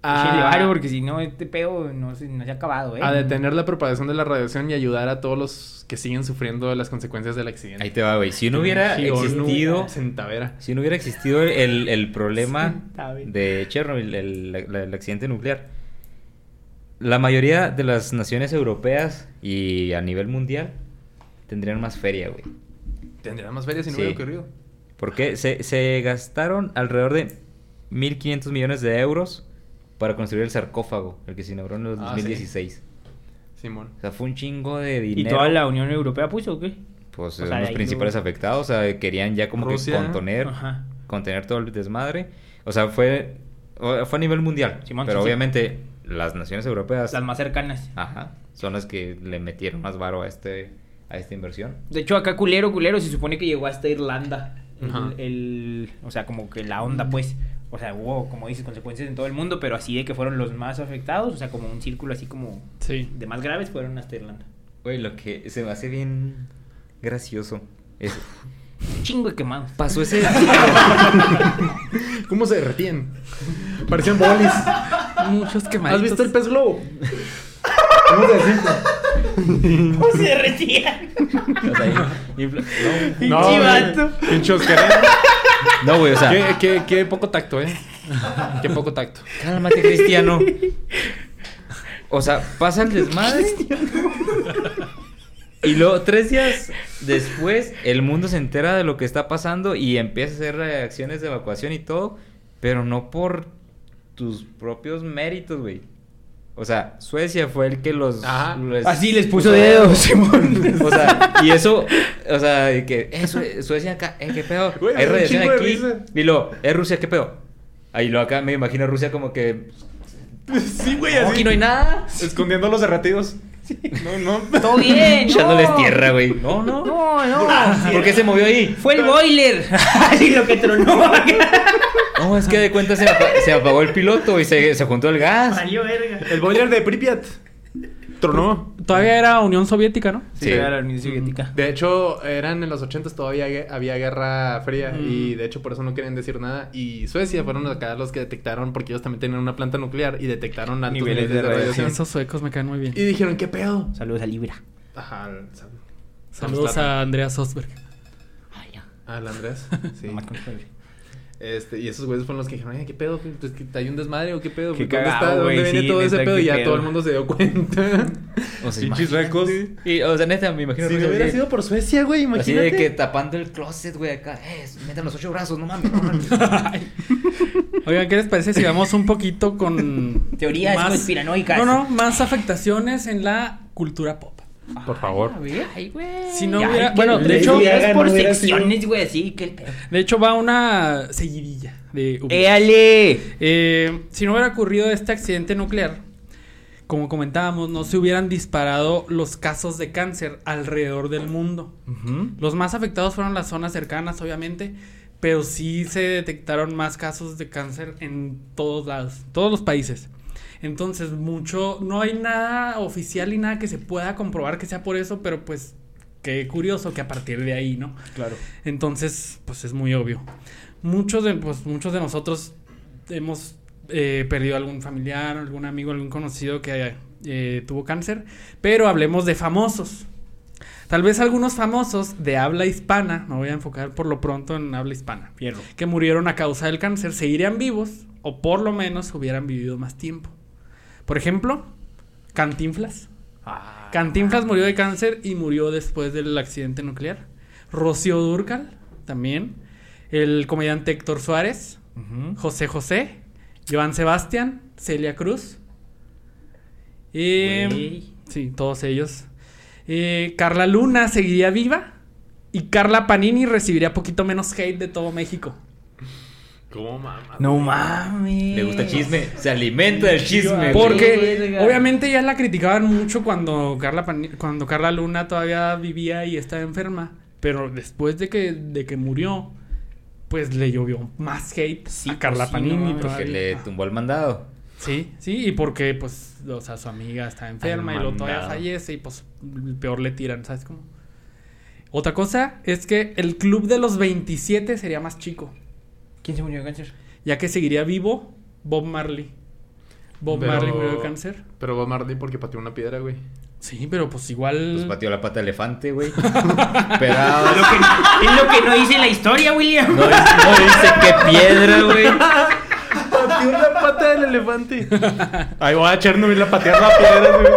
a, varo, porque si no, este pedo no se, no se ha acabado, ¿eh? a detener la propagación de la radiación y ayudar a todos los que siguen sufriendo las consecuencias del accidente. Ahí te va, güey. Si no hubiera Sí, o no, existido... Centavera. Si no hubiera existido el, el problema de Chernobyl, el, la- el accidente nuclear, la mayoría de las naciones europeas y a nivel mundial tendrían más feria, güey. Tendría más ferias si no Sí. hubiera ocurrido. Porque se, se gastaron alrededor de 1.500 millones de euros para construir el sarcófago, el que se inauguró en el Ah, 2016. Simón. O sea, fue un chingo de ¿Y dinero. toda la Unión Europea puso o qué? Pues O sea, los principales lo- afectados, o sea, querían ya como Rusia. que contener, Ajá. contener todo el desmadre. O sea, fue, fue a nivel mundial. Simón, pero sí, sí. obviamente las naciones europeas Las más cercanas. ajá, son las que le metieron más varo a este a esta inversión. De hecho, acá culero, culero, se supone que llegó hasta Irlanda. El, o sea, como que la onda, pues. O sea, hubo, como dices, consecuencias en todo el mundo, pero así de que fueron los más afectados. O sea, como un círculo así como Sí. de más graves fueron hasta Irlanda. Güey, lo que se me hace bien gracioso es Un <laughs> chingo de quemados. pasó ese <laughs> ¿Cómo se derretían? Parecían bolis. Muchos quemaditos. ¿Has visto el pez globo? <laughs> ¿Cómo se derrite? ¿Cómo se derretían? o sea, infla- no, Pinche no, güey, o sea, Qué, qué, qué poco tacto, ¿eh? Qué poco tacto. Cálmate, Cristiano. O sea, pasa el desmadre. Y luego, tres días después, el mundo se entera de lo que está pasando y empieza a hacer reacciones de evacuación y todo, pero no por tus propios méritos, güey. O sea, Suecia fue el que los... Ajá. les Así les puso dedos, Simón. O sea, y eso, o sea, que eh, Sue- Suecia acá, eh, qué pedo, Güey, hay radiación aquí. Y luego, eh, Rusia, qué pedo. Ahí lo acá me imagino Rusia como que <laughs> Sí, güey, "No, así. aquí no hay nada. Escondiendo los derretidos. <laughs> No, no. Todo bien. <laughs> Echándoles no. tierra, güey. No, no. No, no. ¿Por qué se movió ahí? Fue el boiler. <laughs> Así lo que tronó. No, es que de cuenta se, se apagó el piloto y se, se juntó el gas. Valió verga. El boiler de Pripyat. Tronó. Todavía era Unión Soviética, ¿no? Sí, Sí. era la Unión Soviética. De hecho, eran en los 80 todavía había guerra fría Mm. y de hecho por eso no querían decir nada. Y Suecia fueron acá los que detectaron, porque ellos también tenían una planta nuclear y detectaron altos Niveles niveles, de de radiación. Esos suecos me caen muy bien. Y dijeron, ¿qué pedo? Saludos a Libra. Ajá, al, sal- Saludos a Andrea Sosberg. Ay, ya. al Andrés. <laughs> Sí. Este, y esos güeyes fueron los que dijeron, oye, ¿qué pedo? Pues, que ¿Hay un desmadre o qué pedo? Qué ¿Dónde cagado, está? ¿De güey, dónde viene sí, todo ese pedo? Y ya pedo. todo el mundo se dio cuenta. O sea, Pinches recos. Y, o sea, neta, me imagino Si hubiera así- sido por Suecia, güey, Así imagínate. de que tapando el closet, güey, acá. Eh, metan los ocho brazos, no mames. no mames. <laughs> Oigan, ¿qué les parece si vamos un poquito con Teorías conspiranoicas. No, no, más afectaciones en la cultura pop. Por favor. Ay, güey. Si no hubiera- bueno, de hecho- digas por no hubiera sido- secciones, güey, así que el pedo. De hecho, va una seguidilla de. ¡Éale! Eh, si no hubiera ocurrido este accidente nuclear, como comentábamos, no se hubieran disparado los casos de cáncer alrededor del mundo. Los más afectados fueron las zonas cercanas, obviamente, pero sí se detectaron más casos de cáncer en todos lados, todos los países. Entonces, mucho, no hay nada oficial y nada que se pueda comprobar que sea por eso, pero pues qué curioso que a partir de ahí, ¿no? Claro. Entonces, pues es muy obvio. Muchos de, pues, muchos de nosotros hemos eh, perdido algún familiar, algún amigo, algún conocido que eh, tuvo cáncer, pero hablemos de famosos. Tal vez algunos famosos de habla hispana, me voy a enfocar por lo pronto en habla hispana, Fierro. que murieron a causa del cáncer, seguirían vivos o por lo menos hubieran vivido más tiempo. Por ejemplo, Cantinflas. Ah, Cantinflas murió de cáncer y murió después del accidente nuclear. Rocío Durcal, también. El comediante Héctor Suárez. José José. Joan Sebastián. Celia Cruz. Y, Güey. sí, todos ellos. Eh, Carla Luna seguiría viva. Y Carla Panini recibiría poquito menos hate de todo México. No mames. Le gusta el chisme. Se alimenta del chisme. Porque obviamente ya la criticaban mucho cuando Carla, cuando Carla Luna todavía vivía y estaba enferma. Pero después de que, de que murió, pues le llovió más hate Sí, a Carla pues sí, Panini. no. Porque le tumbó el mandado. Sí, sí, y porque pues, o sea, su amiga está enferma y luego todavía fallece y pues peor le tiran, ¿sabes cómo? Otra cosa es que el club de los 27 sería más chico, ¿Quién se murió de cáncer? ya que seguiría vivo Bob Marley. Bob Pero- Marley murió de cáncer. Pero Bob Marley porque pateó una piedra, güey. Sí, pero pues igual. Pues pateó la pata de elefante, güey. <laughs> Es lo que, es lo que no dice la historia, William. No, dice- no dice qué piedra, güey. Pateó una pata del elefante. Ahí va a Chernobyl a patear la piedra, güey.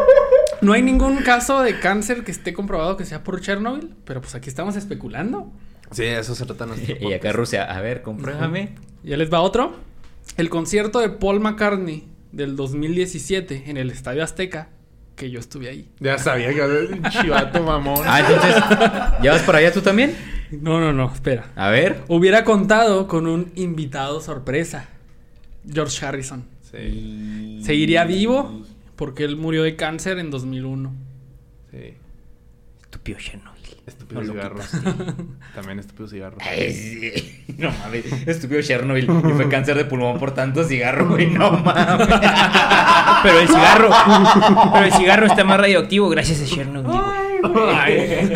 No hay ningún caso de cáncer que esté comprobado que sea por Chernobyl, pero pues aquí estamos especulando. Sí, eso se trata nuestro <laughs> Y acá. Rusia, a ver, compruébame. Ya les va otro. El concierto de Paul McCartney del 2017 en el Estadio Azteca, que yo estuve ahí. Ya sabía que era un chivato mamón. Ah, entonces, ¿ya vas para allá tú también? No, no, no, espera. A ver. Hubiera contado con un invitado sorpresa, George Harrison. Sí, Seguiría vivo porque él murió de cáncer en 2001. sí. Estúpido Chernobyl. Estúpido No cigarro. <laughs> También estúpido cigarro. Ay, sí. <laughs> No mames, estúpido Chernobyl. Y fue cáncer de pulmón por tanto cigarro, güey. No mames. <laughs> Pero el cigarro. Pero el cigarro está más radioactivo gracias a Chernobyl. güey.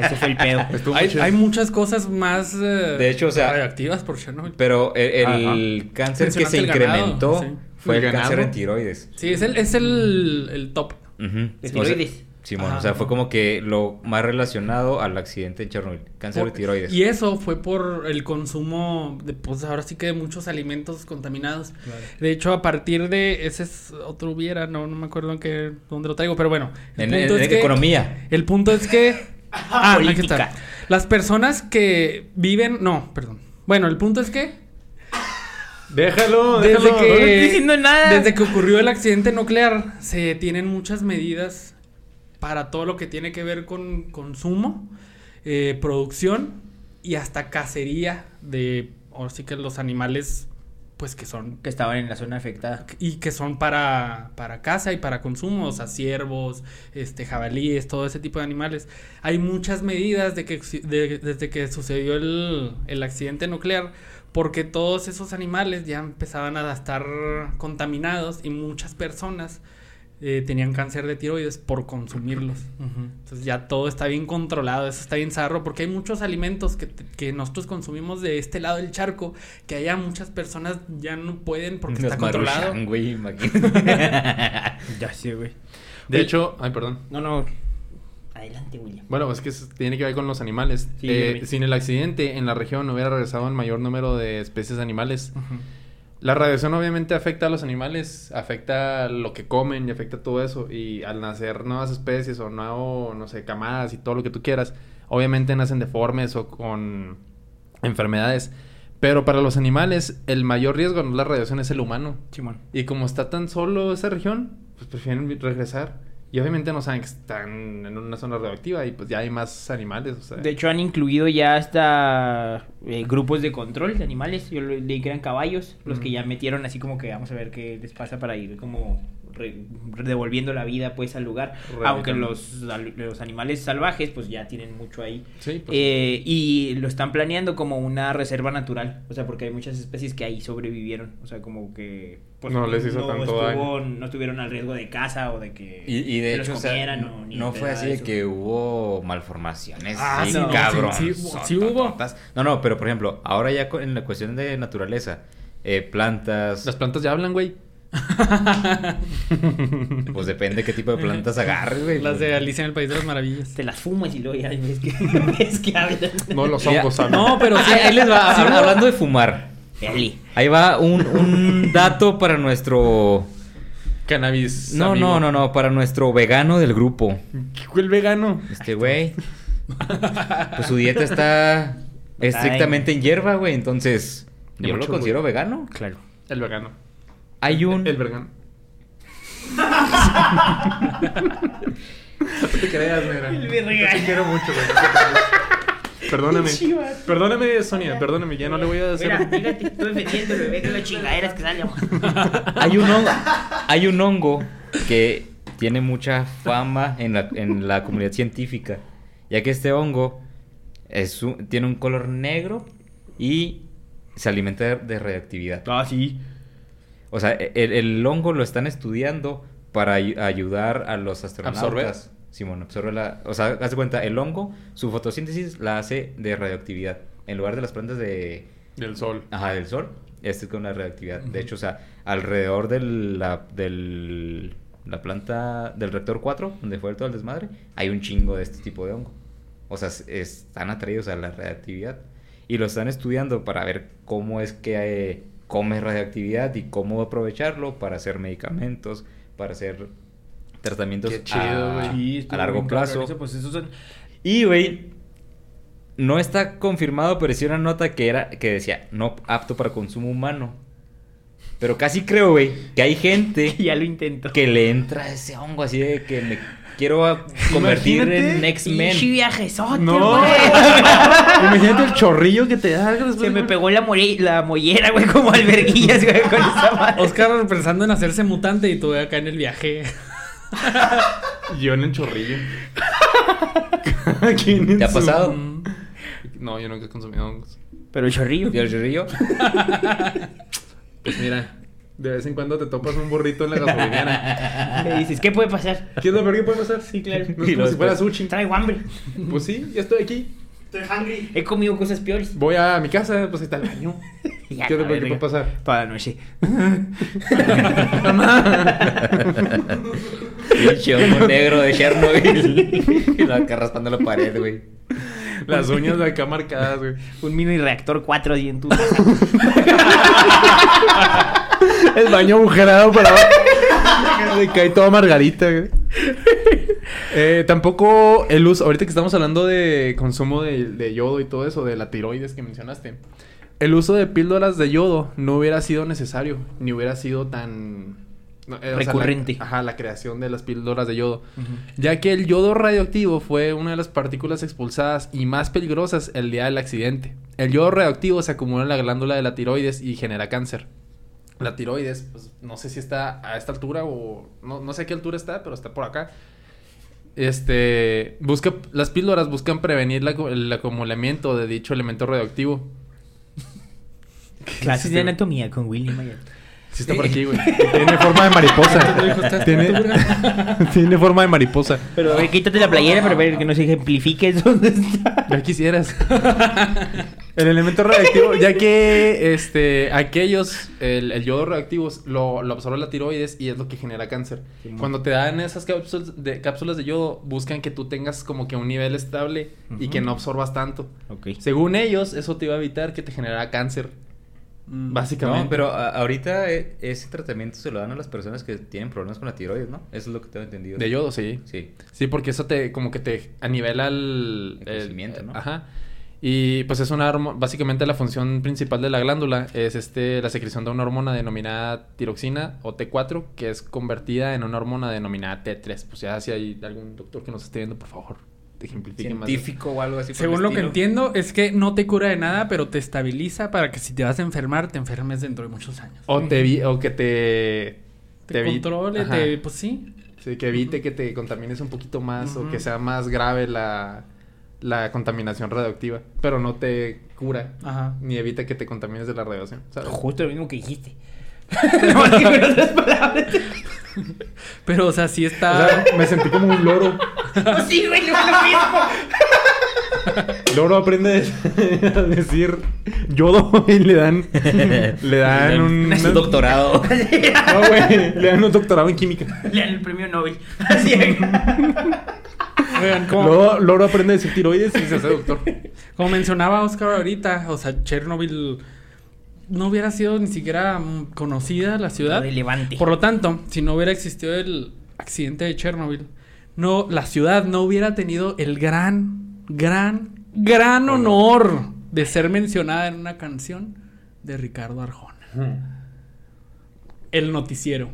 Ese fue el pedo. Muy Hay, hay muchas cosas más eh, De hecho, o sea- radioactivas por Chernobyl. Pero el, el cáncer que se el ganado, incrementó sí. fue ¿El el, cáncer en tiroides. Sí, es el, es el, el top. Ujú. ¿De O sea, tiroides? Simón, Ajá. o sea, fue como que lo más relacionado al accidente en Chernobyl. Cáncer de tiroides. Y eso fue por el consumo de, pues ahora sí que de muchos alimentos contaminados. De hecho, a partir de ese es otro hubiera, no, no me acuerdo en qué, dónde lo traigo, pero bueno. El En, punto en- es en que, economía. El punto es que. <laughs> Ah, aquí Política. está. Las personas que viven. No, perdón. Bueno, el punto es que. Déjalo, Desde déjalo. que, no estoy diciendo nada. desde que ocurrió el accidente nuclear, se tienen muchas medidas para todo lo que tiene que ver con consumo, eh, producción y hasta cacería de, ahora sí que los animales, pues que son Que estaban en la zona afectada. y que son para, para caza y para consumo, o sea, ciervos, este, jabalíes, todo ese tipo de animales. Hay muchas medidas de que, de- desde que sucedió el, el accidente nuclear, porque todos esos animales ya empezaban a estar contaminados y muchas personas eh, tenían cáncer de tiroides por consumirlos. Entonces ya todo está bien controlado, eso está bien zarro, porque hay muchos alimentos que, que nosotros consumimos de este lado del charco, que allá muchas personas ya no pueden porque está controlado. Maruchan, güey. <laughs> Ya sé, güey. De hecho, ay, perdón. No, no. Adelante, William. Bueno, es que tiene que ver con los animales. Sí, Eh, sin el accidente, en la región no hubiera regresado el mayor número de especies animales. Ujú. La radiación obviamente afecta a los animales, afecta lo que comen y afecta todo eso. Y al nacer nuevas especies o nuevo, no sé, camadas y todo lo que tú quieras, obviamente nacen deformes o con enfermedades. Pero para los animales, el mayor riesgo no es la radiación, es el humano. Y como está tan solo esa región, pues prefieren regresar. Y obviamente no saben que están en una zona radioactiva y pues ya hay más animales. O sea, De hecho, han incluido ya hasta eh, grupos de control de animales. Yo le leí que eran caballos, los que ya metieron así como que vamos a ver qué les pasa para ir como devolviendo la vida pues al lugar. Aunque los, los animales salvajes pues ya tienen mucho ahí. sí, pues, Eh, y lo están planeando como una reserva natural. O sea, porque hay muchas especies que ahí sobrevivieron. O sea, como que... pues, No les hizo tanto estuvo- daño. No estuvieron al riesgo de caza o de que... Y, y de se los hecho, o sea, comieran o ni no de fue así de eso. que hubo malformaciones. Ah, sí, no, cabrón. sí, sí, sí hubo. No, no, pero por ejemplo, ahora ya en la cuestión de naturaleza, eh, plantas, las plantas ya hablan, güey. <laughs> pues depende qué tipo de plantas agarres, güey. Las de Alicia en el País de las Maravillas. Te las fumas y luego ya ves que, <laughs> ves que hablan. No, los hongos hablan. No, pero sí, Ahí, les va, hablando de fumar. Eli. Ahí va un, un <laughs> dato para nuestro... Cannabis. No, amigo. no, no, no, para nuestro vegano del grupo. ¿Qué fue el vegano? Este güey. Pues su dieta está estrictamente en hierba, güey. Entonces, yo lo considero vegano. Claro. El vegano. Hay un. El vegano. <laughs> no te creas, mira. El vegano. Te quiero mucho, güey. Perdóname. Perdóname, Sonia. Perdóname. Ya no le voy a hacer. Mira, fíjate, estoy defendiendo el bebé de las chingaderas que salen. <laughs> Hay un hongo. Hay un hongo que tiene mucha fama en la, en la comunidad científica. Ya que este hongo es un- tiene un color negro y se alimenta de, de radioactividad. Ah, sí. O sea, e, el, el hongo lo están estudiando para ay- ayudar a los astronautas. ¿Absorber? Simón, absorbe la... O sea, haz de cuenta, el hongo, su fotosíntesis la hace de radioactividad. En lugar de las plantas de... Del sol. Ajá, del sol. Este es con la radioactividad. De hecho, o sea, alrededor de la, del, la planta del reactor 4, donde fue todo el desmadre, hay un chingo de este tipo de hongo. O sea, es- están atraídos a la radioactividad. Y lo están estudiando para ver cómo es que eh, come radioactividad y cómo aprovecharlo para hacer medicamentos, para hacer tratamientos Qué chido, a. Sí, largo plazo. eso, pues son... Y, güey, no está confirmado, pero sí una nota que era que decía no apto para consumo humano. Pero casi creo, güey, que hay gente <laughs> ya lo intento. que le entra ese hongo así de que me quiero convertir en. X-Men. Viajesote, No. <laughs> Imagínate el chorrillo que te da. Se me pegó la, la mollera, güey, como alberguillas, güey, con esa <laughs> madre. Oscar pensando en hacerse mutante y tú acá en el viaje. <laughs> Yo en el chorrillo. ¿Quién ¿Te ha su- pasado? No, yo nunca he consumido hongos. Pero el chorrillo. ¿Y el chorrillo? <laughs> Pues mira, de vez en cuando te topas un burrito en la gasolinera. Le dices, ¿qué puede pasar? ¿Qué es lo peor que puede pasar? Sí, claro. No es Y como luego si fuera después- sushi. Traigo hambre. Pues sí, ya estoy aquí. He comido cosas peores. Voy a mi casa, pues ahí está el baño. Ya, ¿Qué la peor que verga. puede pasar? Toda la noche. <laughs> Pinche hongo negro de Chernobyl. y lo acá raspando la pared, güey. Las uñas de acá marcadas, güey. Un mini reactor 4 así en tu... <laughs> El baño agujerado para abajo. Le cae toda margarita, güey. Eh, tampoco el uso, ahorita que estamos hablando de consumo de, de yodo y todo eso, de la tiroides que mencionaste, el uso de píldoras de yodo no hubiera sido necesario, ni hubiera sido tan... no, eh, o sea, la- Recurrente. ajá, la creación de las píldoras de yodo. Ya que el yodo radioactivo fue una de las partículas expulsadas y más peligrosas el día del accidente. El yodo radioactivo se acumula en la glándula de la tiroides y genera cáncer. La tiroides, pues no sé si está a esta altura o no, no sé a qué altura está, pero está por acá. Este, busca, las píldoras buscan prevenir la el acumulamiento de dicho elemento radioactivo. Clases de anatomía con Willy Mayer. Sí está por aquí, güey. <laughs> Tiene forma de mariposa. Tiene, <laughs> tiene forma de mariposa. Pero quítate la playera para ver que nos ejemplifiques dónde está. Ya quisieras. el elemento radioactivo, ya que este, aquellos, el, el yodo radioactivo lo, lo absorbe la tiroides y es lo que genera cáncer. Cuando te dan esas cápsulas de, cápsulas de yodo, buscan que tú tengas como que un nivel estable y que no absorbas tanto. Según ellos, eso te iba a evitar que te generara cáncer. Mm. Básicamente. No, pero ahorita eh, ese tratamiento se lo dan a las personas que tienen problemas con la tiroides, ¿no? Eso es lo que tengo entendido. De yodo, sí. Sí. Sí, porque eso te, como que te anivela el... El crecimiento, ¿no? Ajá. Y pues es una hormo- básicamente la función principal de la glándula es este la secreción de una hormona denominada tiroxina o T4 que es convertida en una hormona denominada T3. Pues ya si hay algún doctor que nos esté viendo, por favor, te ejemplifique más. Científico o algo así. por el Según lo que entiendo, es que no te cura de nada, pero te estabiliza para que si te vas a enfermar, te enfermes dentro de muchos años. O, te vi- o que te... controle, te, pues sí. Sí, que evite que te contamines un poquito más o que sea más grave la, la contaminación radioactiva. Pero no te cura Ajá. ni evita que te contamines de la radiación. ¿sabes? Justo lo mismo que dijiste. <laughs> Que palabras. Pero, o sea, sí O está. sea, me sentí como un loro. <laughs> Sí, güey, lo lo mismo. <laughs> Loro aprende a decir yodo y le dan le dan un Es un doctorado. <laughs> No, güey, le dan un doctorado en química. Le dan el premio Nobel. Así. Luego Loro aprende a decir tiroides y se hace doctor. como mencionaba Oscar ahorita, o sea, Chernobyl no hubiera sido ni siquiera conocida la ciudad. Relevante. Por lo tanto, si no hubiera existido el accidente de Chernobyl, no, la ciudad no hubiera tenido el gran, gran, gran honor de ser mencionada en una canción de Ricardo Arjona. El noticiero.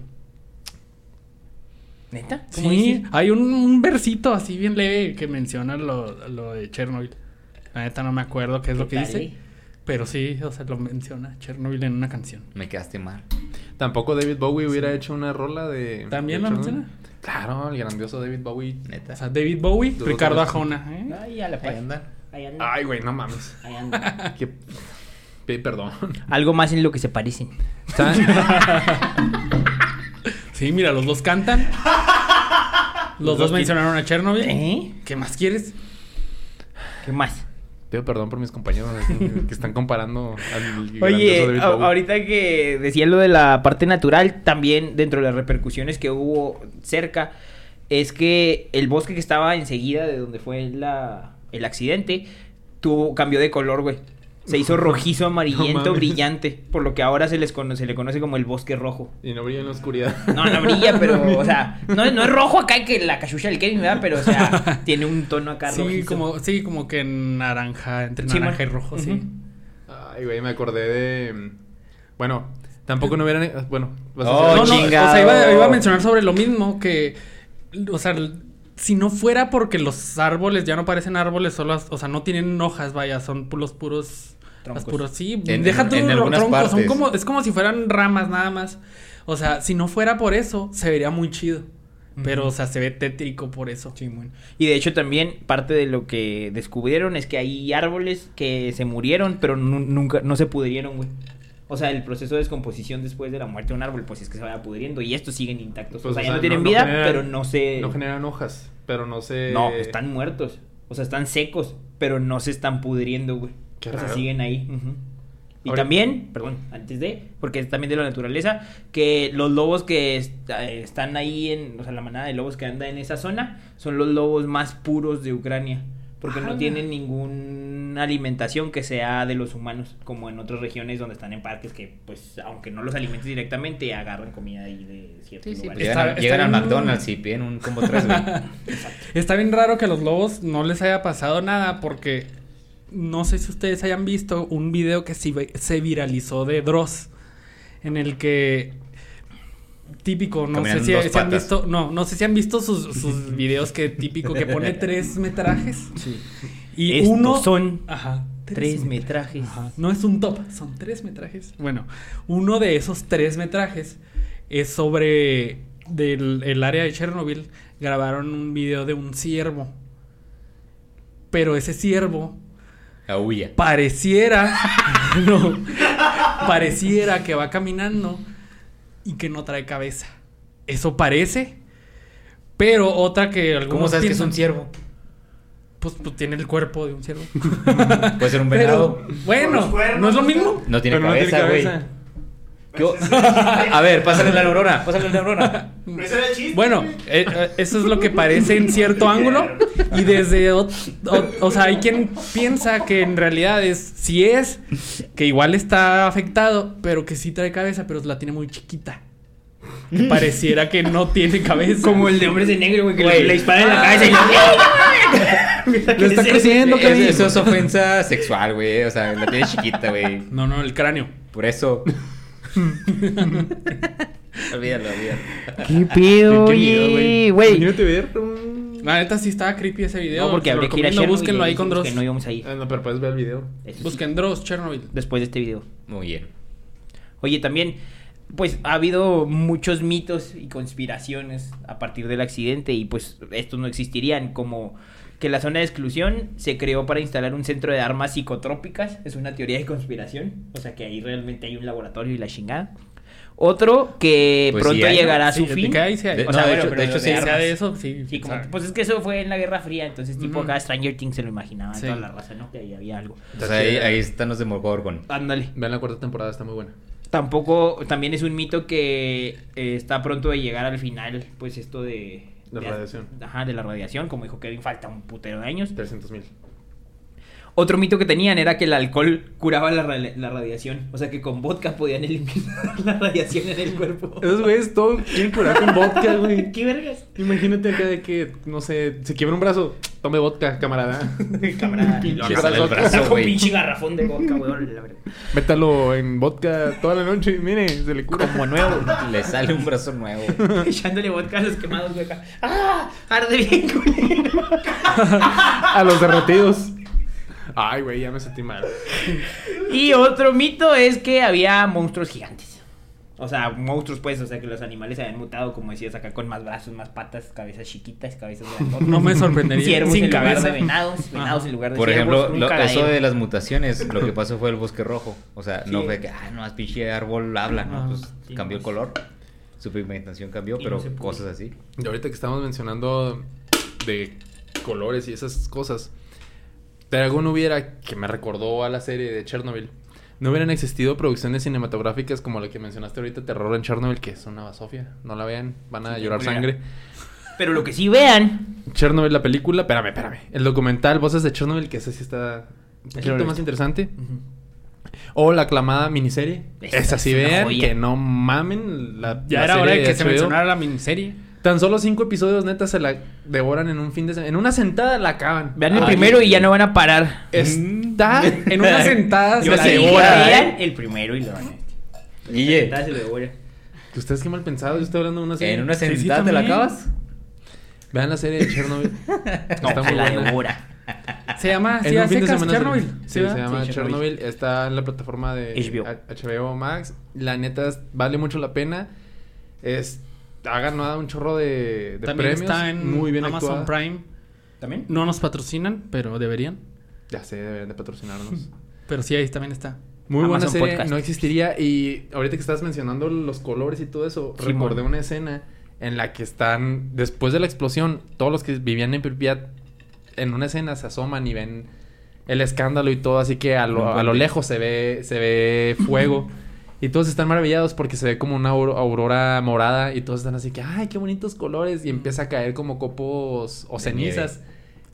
¿Neta? ¿Cómo Sí, dices? hay un, un versito así bien leve que menciona lo, lo de Chernobyl. La neta no me acuerdo qué es lo que dice. Pero sí, o sea, lo menciona Chernobyl en una canción. Me quedaste mal. Tampoco David Bowie hubiera hecho una rola de. ¿También de lo Chernobyl. menciona? Claro, el grandioso David Bowie. Neta. O sea, David Bowie, Ricardo Arjona. ¿eh? Ay, ya la Ahí andan. Ahí anda. Ay, güey, no mames. Ahí anda. <laughs> Qué- Pe- Perdón. Algo más en lo que se parecen. ¿Saben? <laughs> Sí, mira, los dos cantan. Los, Los dos dos mencionaron a Chernobyl. ¿Eh? ¿Qué más quieres? ¿Qué más? Pido perdón por mis compañeros <laughs> que están comparando al Oye, ahorita que decía lo de la parte natural, también dentro de las repercusiones que hubo cerca, es que el bosque que estaba enseguida de donde fue la, el accidente, tuvo, cambió de color, güey. Se hizo <laughs> rojizo, amarillento, brillante, por lo que ahora se les conoce, se le conoce como el bosque rojo. Y no brilla en la oscuridad. No, no brilla, <laughs> pero, o sea, no, no es rojo acá que la cachucha del Kevin, ¿verdad? Pero, o sea, <laughs> tiene un tono acá Sí, rojizo. como, sí, como que naranja, entre Sí, naranja y rojo, sí. Ay, güey, me acordé de... Bueno, tampoco no hubieran... Bueno, vas a Oh, hacer- no, no, chingado. o sea, iba, iba a mencionar sobre lo mismo que, o sea, si no fuera porque los árboles ya no parecen árboles, solo, o sea, no tienen hojas, vaya, son los puros, Troncos. puros, sí, En- deja en- tú en los algunas troncos, son partes. como, es como si fueran ramas nada más, o sea, si no fuera por eso, se vería muy chido, pero, o sea, se ve tétrico por eso. Sí, bueno. Y de hecho también parte de lo que descubrieron es que hay árboles que se murieron, pero nu- nunca, no se pudrieron, güey. O sea, el proceso de descomposición después de la muerte de un árbol, pues es que se vaya pudriendo y estos siguen intactos. Pues, o sea, o ya sea, no tienen no- no vida, generan- pero no se... No generan hojas, pero no se... No, están muertos. O sea, están secos, pero no se están pudriendo, güey. Qué o sea, raro. siguen ahí. ujú. Y Ahora- también, perdón, antes de, porque es también de la naturaleza, que los lobos que est- eh, están ahí en, o sea, la manada de lobos que anda en esa zona, son los lobos más puros de Ucrania. Porque no Ala. tienen ninguna alimentación que sea de los humanos, como en otras regiones donde están en parques que, pues, aunque no los alimentes directamente, agarran comida ahí de ciertos Sí, sí, lugares. Está- Llegan, está llegan al bien- McDonald's y piden un combo 3, güey. <laughs> Está bien raro que a los lobos no les haya pasado nada porque no sé si ustedes hayan visto un video que sí se viralizó de Dross en el que típico, no sé si, han visto, no, no sé si han visto sus, sus <laughs> videos que típico que pone <laughs> tres metrajes y Estos uno son ajá, Tres metrajes. Ajá, No es un top, son tres metrajes. Bueno, uno de esos tres metrajes es sobre del el área de Chernobyl. Grabaron un video de un ciervo. Pero ese ciervo Aúlla. pareciera. <laughs> no. Pareciera que va caminando y que no trae cabeza. Eso parece. Pero otra que algunos ¿Cómo sabes que es piensan- un ciervo? Pues, pues tiene el cuerpo de un ciervo. <laughs> Puede ser un Pero, venado. bueno, ¿no es lo mismo? No tiene Pero no tiene cabeza, güey. Cabeza. ¿Qué o- A ver, pásale la neurona, pásale la neurona. Bueno, eh, eh, eso es lo que parece en cierto ángulo. Y desde. ot- o sea, hay quien piensa que en realidad es. Si es, que igual está afectado, pero que sí trae cabeza, pero la tiene muy chiquita. Que pareciera que no tiene cabeza. Como el de hombres de negro, güey, que Güey. le, le dispara en la cabeza y lo... Le está creciendo, Es-. Eso es ofensa sexual, güey. O sea, la tiene chiquita, güey. No, no, el cráneo. Por eso. <laughs> olvídalo, olvídalo. ¿Qué pedo, güey? Imagínate ver un... La neta sí estaba creepy ese video. No, porque habría que ir a Chernobyl Búsquenlo ahí con Dross. que no íbamos a ir. Ah, no, pero puedes ver el video. Eso sí, Busquen Dross, Chernobyl. Después de este video. Muy bien. Oye, también, pues ha habido muchos mitos y conspiraciones a partir del accidente y pues estos no existirían, como que la zona de exclusión se creó para instalar un centro de armas psicotrópicas, es una teoría de conspiración, o sea que ahí realmente hay un laboratorio y la chingada. Otro que Pues pronto sí hay, ¿no? llegará a su Sí, fin. sí. De- O sea, de bueno, hecho- pero de hecho de sí. armas. de eso, sí. Sí, como, pues es que eso fue en la Guerra Fría, entonces tipo Ujú. acá Stranger Things se lo imaginaba Sí. toda la raza, ¿no? Que ahí había algo. Entonces ahí, ahí están los de Morgorgon. Ándale. Vean la cuarta temporada, está muy buena. Tampoco, también es un mito que eh, está pronto de llegar al final, pues esto de... De radiación. Ajá, de la radiación, como dijo Kevin, falta un putero de años. 300 mil. Otro mito que tenían era que el alcohol curaba la, ra- la radiación, o sea que con vodka podían eliminar <laughs> la radiación en el cuerpo. Esos güeyes todo quieren curar con vodka, güey. <laughs> ¿Qué vergas? Imagínate acá de que, no sé, se quiebra un brazo, tome vodka, camarada. <laughs> Camarada. Pinche brazo, Con güey. pinche garrafón de vodka, weón, la verdad. Métalo en vodka toda la noche y mire, se le cura. Como nuevo. Le sale un brazo nuevo. Echándole vodka a los quemados, güey. ¡Ah! Arde bien, culero. A los derretidos. Ay, güey, ya me sentí mal. Y otro mito es que había monstruos gigantes. O sea, monstruos, pues, o sea, que los animales habían mutado, como decías acá, con más brazos, más patas, cabezas chiquitas, cabezas grandotas. No me sorprendería. Ciervos Sin en lugar cabeza. de venados, venados Ajá. en lugar de Por ciervos, ejemplo, lo- eso de las mutaciones, lo que <laughs> pasó fue el bosque rojo. O sea, no fue que, ah, no, es pinche árbol habla, ¿no? Pues sí, cambió el pues. color. Su pigmentación cambió, Y pero no se cosas así. Y ahorita que estamos mencionando de colores y esas cosas, Pero no hubiera, que me recordó a la serie de Chernobyl, no hubieran existido producciones cinematográficas como la que mencionaste ahorita, Terror en Chernobyl, que es una basofia. No la vean, van a Sí, llorar sangre. Pero lo que sí vean. Chernobyl, la película, espérame, espérame. El documental Voces de Chernobyl, que ese sí está un poquito más interesante. O la aclamada miniserie. Esa Esa sí vean, joya. que no mamen la Ya la era hora de que se mencionara la miniserie. Tan solo cinco episodios, neta, se la devoran en un fin de semana. En una sentada la acaban. Vean el Ay, primero y ya no van a parar. Está En una sentada Yo <laughs> se la la sí, devora. ¿eh? vean el primero y lo van a Guille, se lo devora. Ustedes qué mal pensado, yo estoy hablando de una serie. ¿en una Sí, sí, sentada te la acabas? Vean la serie de Chernobyl. <laughs> Está muy la buena. devora. Se llama <laughs> En así a un fin de semana se- Chernobyl. Sí, ¿sí, se llama Sí, Chernobyl. Chernobyl. Está en la plataforma de HBO. HBO Max. La neta es- vale mucho la pena. Es ha ganado un chorro de, de También premios. está en muy bien Amazon actuada. Prime. ¿También? No nos patrocinan, pero deberían. Ya sé, deberían de patrocinarnos. <laughs> Pero sí, ahí también está. Muy buena Amazon serie, Podcast. no existiría. Y ahorita que estabas mencionando los colores y todo eso, Sí, recordé una escena en la que están, después de la explosión, todos los que vivían en Pripyat, en una escena se asoman y ven el escándalo y todo, así que a lo, a lo lejos se ve, se ve fuego. <laughs> y todos están maravillados porque se ve como una auro- aurora morada y todos están así que, ay, qué bonitos colores. Y empieza a caer como copos o De cenizas.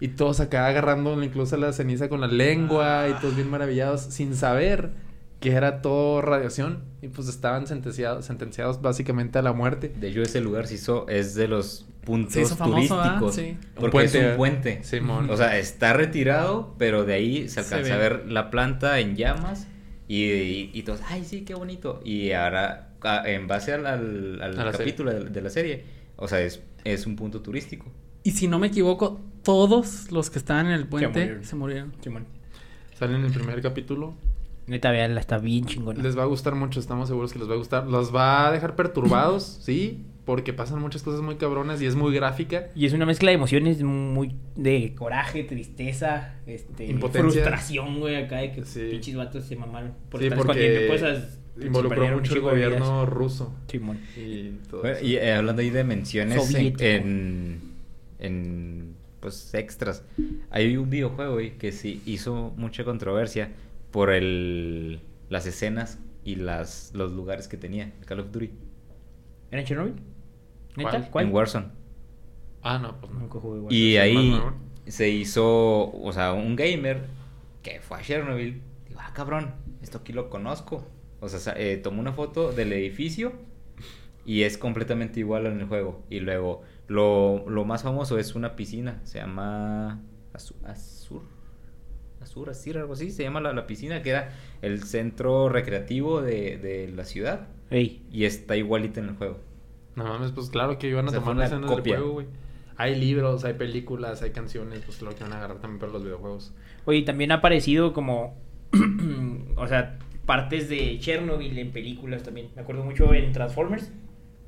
Y todos acá agarrando incluso la ceniza con la lengua y todos bien maravillados sin saber que era todo radiación y pues estaban sentenciados, sentenciados básicamente a la muerte. De hecho, ese lugar se hizo, es de los puntos Se hizo famoso, ¿verdad? turísticos. Sí. Porque Un puente, es un puente. Simón. O sea, está retirado, pero de ahí se Se alcanza a ve. ver la planta en llamas. Y, y, y todos, ay, sí, qué bonito. Y ahora, a- en base al, al- al capítulo de, de la serie, o sea, es, es un punto turístico. Y si no me equivoco, todos los que estaban en el puente murieron. se murieron. Simón. Salen en el primer capítulo. Neta, veanla, está bien chingona. Les va a gustar mucho, estamos seguros que les va a gustar. Los va a dejar perturbados, <laughs> sí, porque pasan muchas cosas muy cabronas y es muy gráfica. Y es una mezcla de emociones muy de coraje, tristeza, este, Impotencia. frustración, güey, acá de que Sí. pinches vatos se mamaron por Sí, estar porque escondiendo cosas. involucró mucho el gobierno ruso Simón. y todo Bueno, eso. y eh, hablando ahí de menciones en, en, en, pues extras, hay un videojuego güey, que sí hizo mucha controversia por el las escenas y las los lugares que tenía Call of Duty ¿Era en Chernobyl? ¿Cuál? ¿Cuál? en Warzone. Ah, no, pues no. Nunca jugué Warzone. Y ahí se hizo, o sea, un gamer que fue a Chernobyl. Digo, ah, cabrón, esto aquí lo conozco. O sea, eh, tomó una foto del edificio y es completamente igual en el juego. Y luego, lo, lo más famoso es una piscina, se llama Azu- Azur. Azur, Azir, algo así, se llama la, la piscina, que era el centro recreativo de, de la ciudad. Ey, Y está igualita en el juego. No mames, pues claro que iban a O sea, tomar una escenas copia. del juego, güey. Hay libros, hay películas, hay canciones, pues claro que van a agarrar también para los videojuegos. Oye, también ha aparecido como. <clears throat> o sea, partes de Chernobyl en películas también. Me acuerdo mucho en Transformers.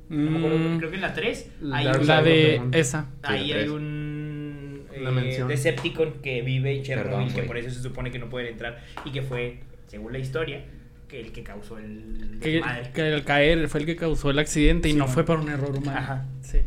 No me acuerdo, Mm, creo que en la 3. La- Hay Dark un, la Side of the de esa. ahí Sí, la hay un. Una eh, mención. Decepticon que vive en Chernobyl, Perdón, que por eso se supone que no pueden entrar. Y que fue, según la historia, que el que causó el. Que, desmadre. que el caer fue el que causó el accidente y no fue por un error humano. Ajá. Sí.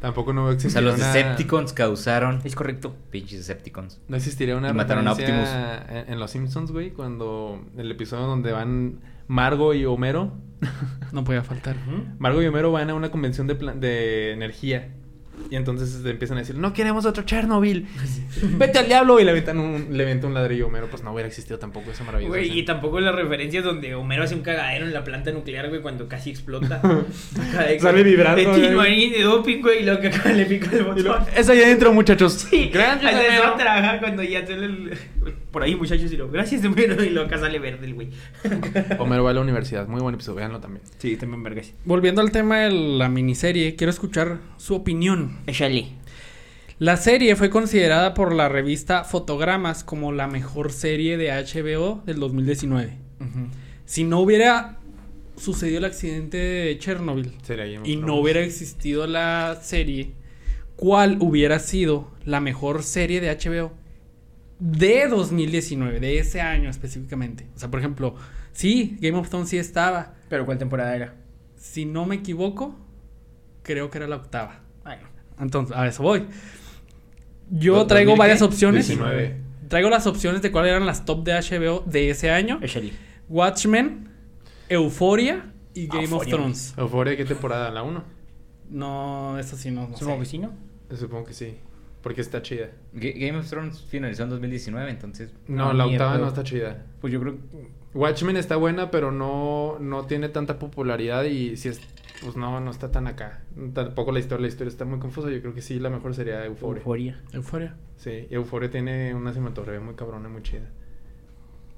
Tampoco no O sea, existiría los una... Decepticons causaron Es correcto. pinches Decepticons. No existiría una Y mataron a referencia en, en Los Simpsons, güey, cuando el episodio donde van Margo y Homero. <laughs> No podía faltar. Margo y Homero van a una convención de, plan- de energía. Y entonces le empiezan a decir, no queremos otro Chernobyl. <laughs> Vete al diablo. Y le aventan un, le avienta un ladrillo a Homero. Pues no hubiera existido tampoco esa maravillosa Güey, y tampoco las referencias donde Homero hace un cagadero en la planta nuclear, güey, cuando casi explota. <laughs> De- Sale vibrando, De timarín, de doping, güey, y luego que le pica el botón. es ahí adentro, muchachos. Sí, Gracias, Homero. eso trabaja cuando ya sale el... Por ahí, muchachos, y lo gracias, Homero, y luego acá sale verde el güey. <laughs> Homero va a la universidad. Muy buen episodio, véanlo también. Sí, también vergas. Volviendo al tema de la miniserie, quiero escuchar su opinión. Échale. La serie fue considerada por la revista Fotogramas como la mejor serie de HBO del 2019. Si no hubiera sucedido el accidente de Chernobyl y no hubiera existido la serie, ¿cuál hubiera sido la mejor serie de HBO de 2019, de ese año específicamente? O sea, por ejemplo, sí, Game of Thrones sí estaba. ¿Pero cuál temporada era? Si no me equivoco, creo que era la octava. Entonces, a eso voy. Yo ¿Dos- traigo 2000 varias opciones. 19. Traigo las opciones de cuáles eran las top de HBO de ese año. Watchmen, Euphoria y Game of. Thrones. ¿Euforia qué temporada? ¿La 1? No, eso sí no, no Supongo que sí, ¿no? Supongo que sí. Porque está chida. Ga- Game of Thrones finalizó en 2019, entonces. No, No, la octava no está chida. Pues yo creo Watchmen está buena, pero no, no tiene tanta popularidad y si es, pues no, no está tan acá. Tampoco la historia, la historia está muy confusa. Yo creo que sí, la mejor sería Euphoria. Euforia. Euphoria. Sí, Euphoria tiene una cinematografía muy cabrona, muy chida.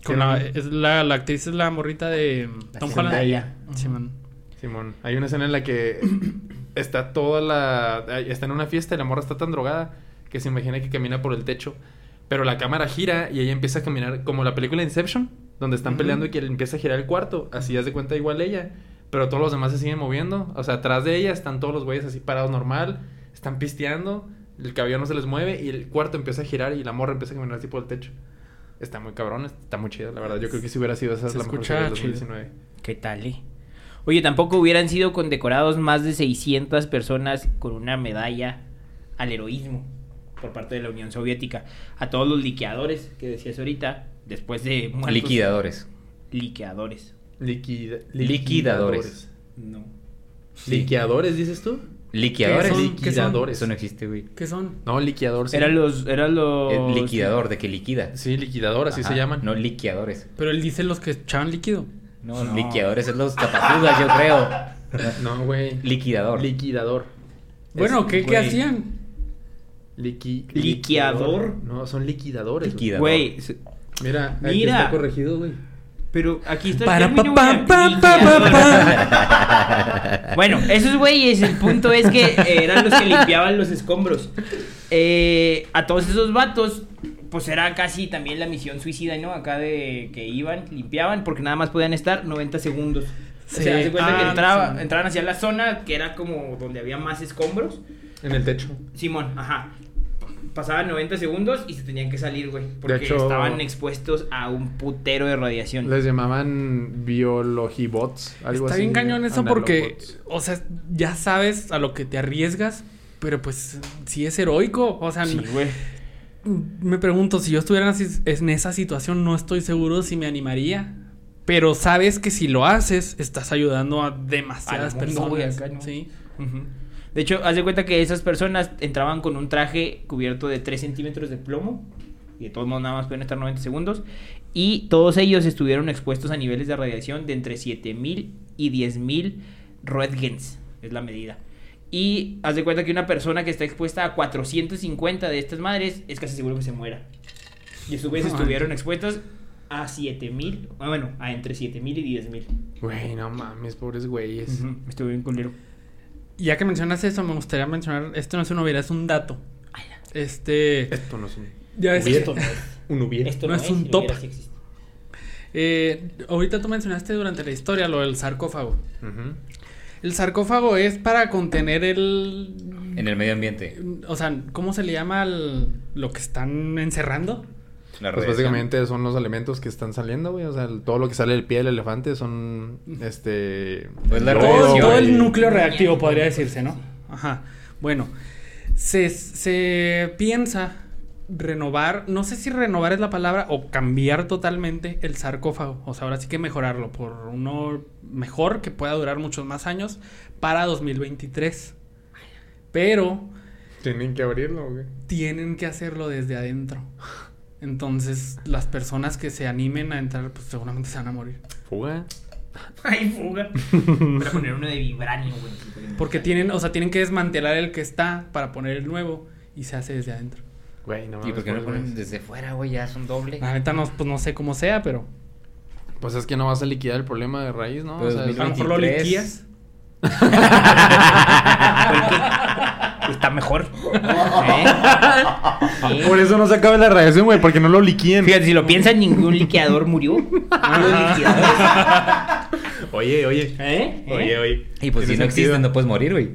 Con la, es la, la actriz es la morrita de La Tom. Holland. Simón. Simón, hay una escena en la que <coughs> está toda la... Está en una fiesta y la morra está tan drogada que se imagina que camina por el techo. Pero la cámara gira y ella empieza a caminar como la película Inception, donde están peleando y que empieza a girar el cuarto. Así haz de cuenta igual ella. Pero todos los demás se siguen moviendo. O sea, atrás de ella están todos los güeyes así parados normal. Están pisteando. El cabello no se les mueve y el cuarto empieza a girar y la morra empieza a caminar así por el techo. Está muy cabrón, está muy chida, la verdad. Yo creo que si hubiera sido esa es Se la mejor serie del chido. 2019. ¿Qué tal, eh? Oye, tampoco hubieran sido condecorados más de 600 personas con una medalla al heroísmo por parte de la Unión Soviética. A todos los liqueadores que decías ahorita, después de muertos. Liquidadores. Liqueadores. Liquida- Liquidadores. No. ¿Liqueadores, dices tú? Liquidadores. ¿Qué son? Liquidadores. Eso no existe, güey. ¿Qué son? No, liquidador. Sí. Eran los... Eran los... Liquidador, de que liquida. Sí, liquidador, así Ajá, se llaman. No liquidadores. Pero él dice los que echaban líquido. No, No. liquidadores es los tapafugas, yo creo. <laughs> No, güey. Liquidador. Liquidador. Bueno, Es- ¿qué, ¿qué hacían? Liqui... Liqueador. No, son liquidadores. güey. Liquidador. Güey, Mira, aquí Mira. está corregido, güey. Pero aquí está el Para, término, pa, güey, pa, pa, pa, liqueador. pa, <laughs> Bueno, esos güeyes, el punto es que eh, eran los que limpiaban los escombros. Eh, a todos esos vatos, pues era casi también la misión suicida, ¿no? Acá de que iban, limpiaban, porque nada más podían estar 90 segundos. Sí. O sea, se cuenta que Ah, entraba, sí. entraban hacia la zona que era como donde había más escombros. En el techo. Simón, ajá. Pasaban 90 segundos y se tenían que salir, güey. Porque hecho- estaban expuestos a un putero de radiación. Les llamaban biologibots. Algo Está así. bien cañón eso porque, o sea, ya sabes a lo que te arriesgas, pero pues sí es heroico. O sea, Sí, güey. me pregunto, si yo estuviera en esa- situación, no estoy seguro si me animaría. Pero sabes que si lo haces, estás ayudando a demasiadas güey, personas. acá, ¿no? Sí. Ujú. De hecho, haz de cuenta que esas personas entraban con un traje cubierto de 3 centímetros de plomo. Y de todos modos nada más pueden estar 90 segundos. Y todos ellos estuvieron expuestos a niveles de radiación de entre 7000 y 10000 Roentgens. Es la medida. Y haz de cuenta que una persona que está expuesta a 450 de estas madres es casi seguro que se muera. Y esos güeyes No estuvieron expuestos a 7000. ah, Bueno, a entre 7000 y 10000. Güey, no mames, pobres güeyes. Ujú, Estuvo bien culero. Ya que mencionas eso, me gustaría mencionar, esto no es una novela, es un dato. Este, Esto no es un... ya ves, Hubiera. Esto no es. Un hubiera. Esto No no, es es, un top. eh, ahorita tú mencionaste durante la historia lo del sarcófago. El sarcófago es para contener el... En el medio ambiente. O sea, ¿cómo se le llama al- lo que están encerrando? La Pues básicamente son los alimentos que están saliendo, güey. O sea, el- todo lo que sale del pie del elefante son, este... Pues la Todo, el núcleo reactivo podría decirse, ¿no? Ajá. Bueno, se, se piensa renovar, no sé si renovar es la palabra o cambiar totalmente el sarcófago. O sea, ahora sí que mejorarlo por uno mejor que pueda durar muchos más años para 2023. Pero Tienen que abrirlo, güey. tienen que hacerlo desde adentro. Entonces, las personas que se animen a entrar, pues seguramente se van a morir. Fuga. <laughs> Ay, fuga. <laughs> Voy a poner uno de vibranio, güey. Porque tienen, o sea, tienen que desmantelar el que está para poner el nuevo y se hace desde adentro. Güey, no ¿Y mames. por qué no pobres ponen desde fuera, güey? Ya son doble. La neta no, pues no sé cómo sea, pero Pues es que no vas a liquidar el problema de raíz, ¿no? Pues o sea, mil a lo mejor lo 23. <laughs> Está mejor. ¿Eh? ¿Eh? Por eso no se acaba la radiación, güey, porque no lo liquiden. Fíjate, si lo piensan, ningún liqueador murió. Liquidadores. Oye, oye. ¿Eh? ¿Eh? Oye, oye. Y pues si no sentido. existen, no puedes morir, güey.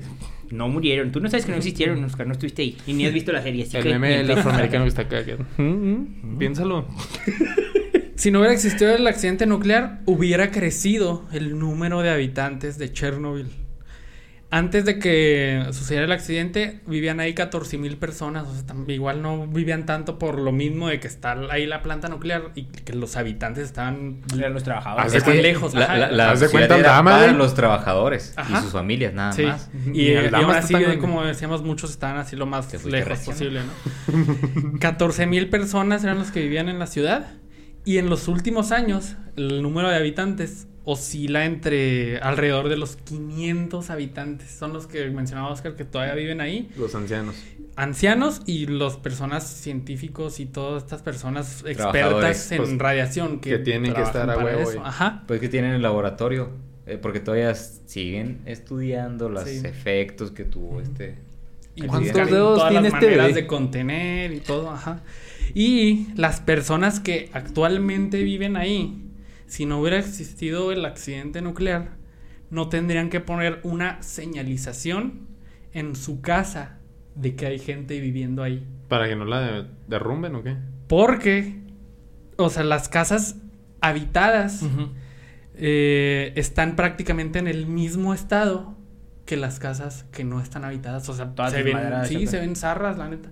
No murieron. Tú no sabes que no existieron, Oscar. No estuviste ahí. Y ni has visto la serie. Así El que meme del afroamericano que está acá. Mm, mm, Piénsalo. <laughs> Si no hubiera existido el accidente nuclear, hubiera crecido el número de habitantes de Chernobyl. antes de que sucediera el accidente, vivían ahí 14 mil personas. O sea, igual no vivían tanto por lo mismo de que está ahí la planta nuclear y que los habitantes estaban Eran los trabajadores. Cuenta- lejos. La, ajá. la, la Haz de ciudad cuenta era para los trabajadores Ajá. y sus familias, nada Sí, más. y, y el aún así, tan como decíamos, muchos estaban así lo más lejos posible, ¿no? <laughs> 14 mil personas eran los que vivían en la ciudad y en los últimos años el número de habitantes oscila entre alrededor de los 500 habitantes. Son los que mencionaba Oscar que todavía viven ahí. Los ancianos. Ancianos y las personas científicos y todas estas personas expertas en pues, radiación que, que tienen que estar a huevo. Ajá. Pues que tienen el laboratorio, eh, porque todavía siguen estudiando los Sí. efectos que tuvo este. Y ¿Cuántos dedos todas tiene las este bebé? de contener y todo, ajá. Y las personas que actualmente viven ahí, si no hubiera existido el accidente nuclear, no tendrían que poner una señalización en su casa de que hay gente viviendo ahí. ¿Para que no la de- derrumben o qué? Porque, o sea, las casas habitadas eh, están prácticamente en el mismo estado que las casas que no están habitadas. O sea, Todas se ven, sí, se ven zarras, la neta.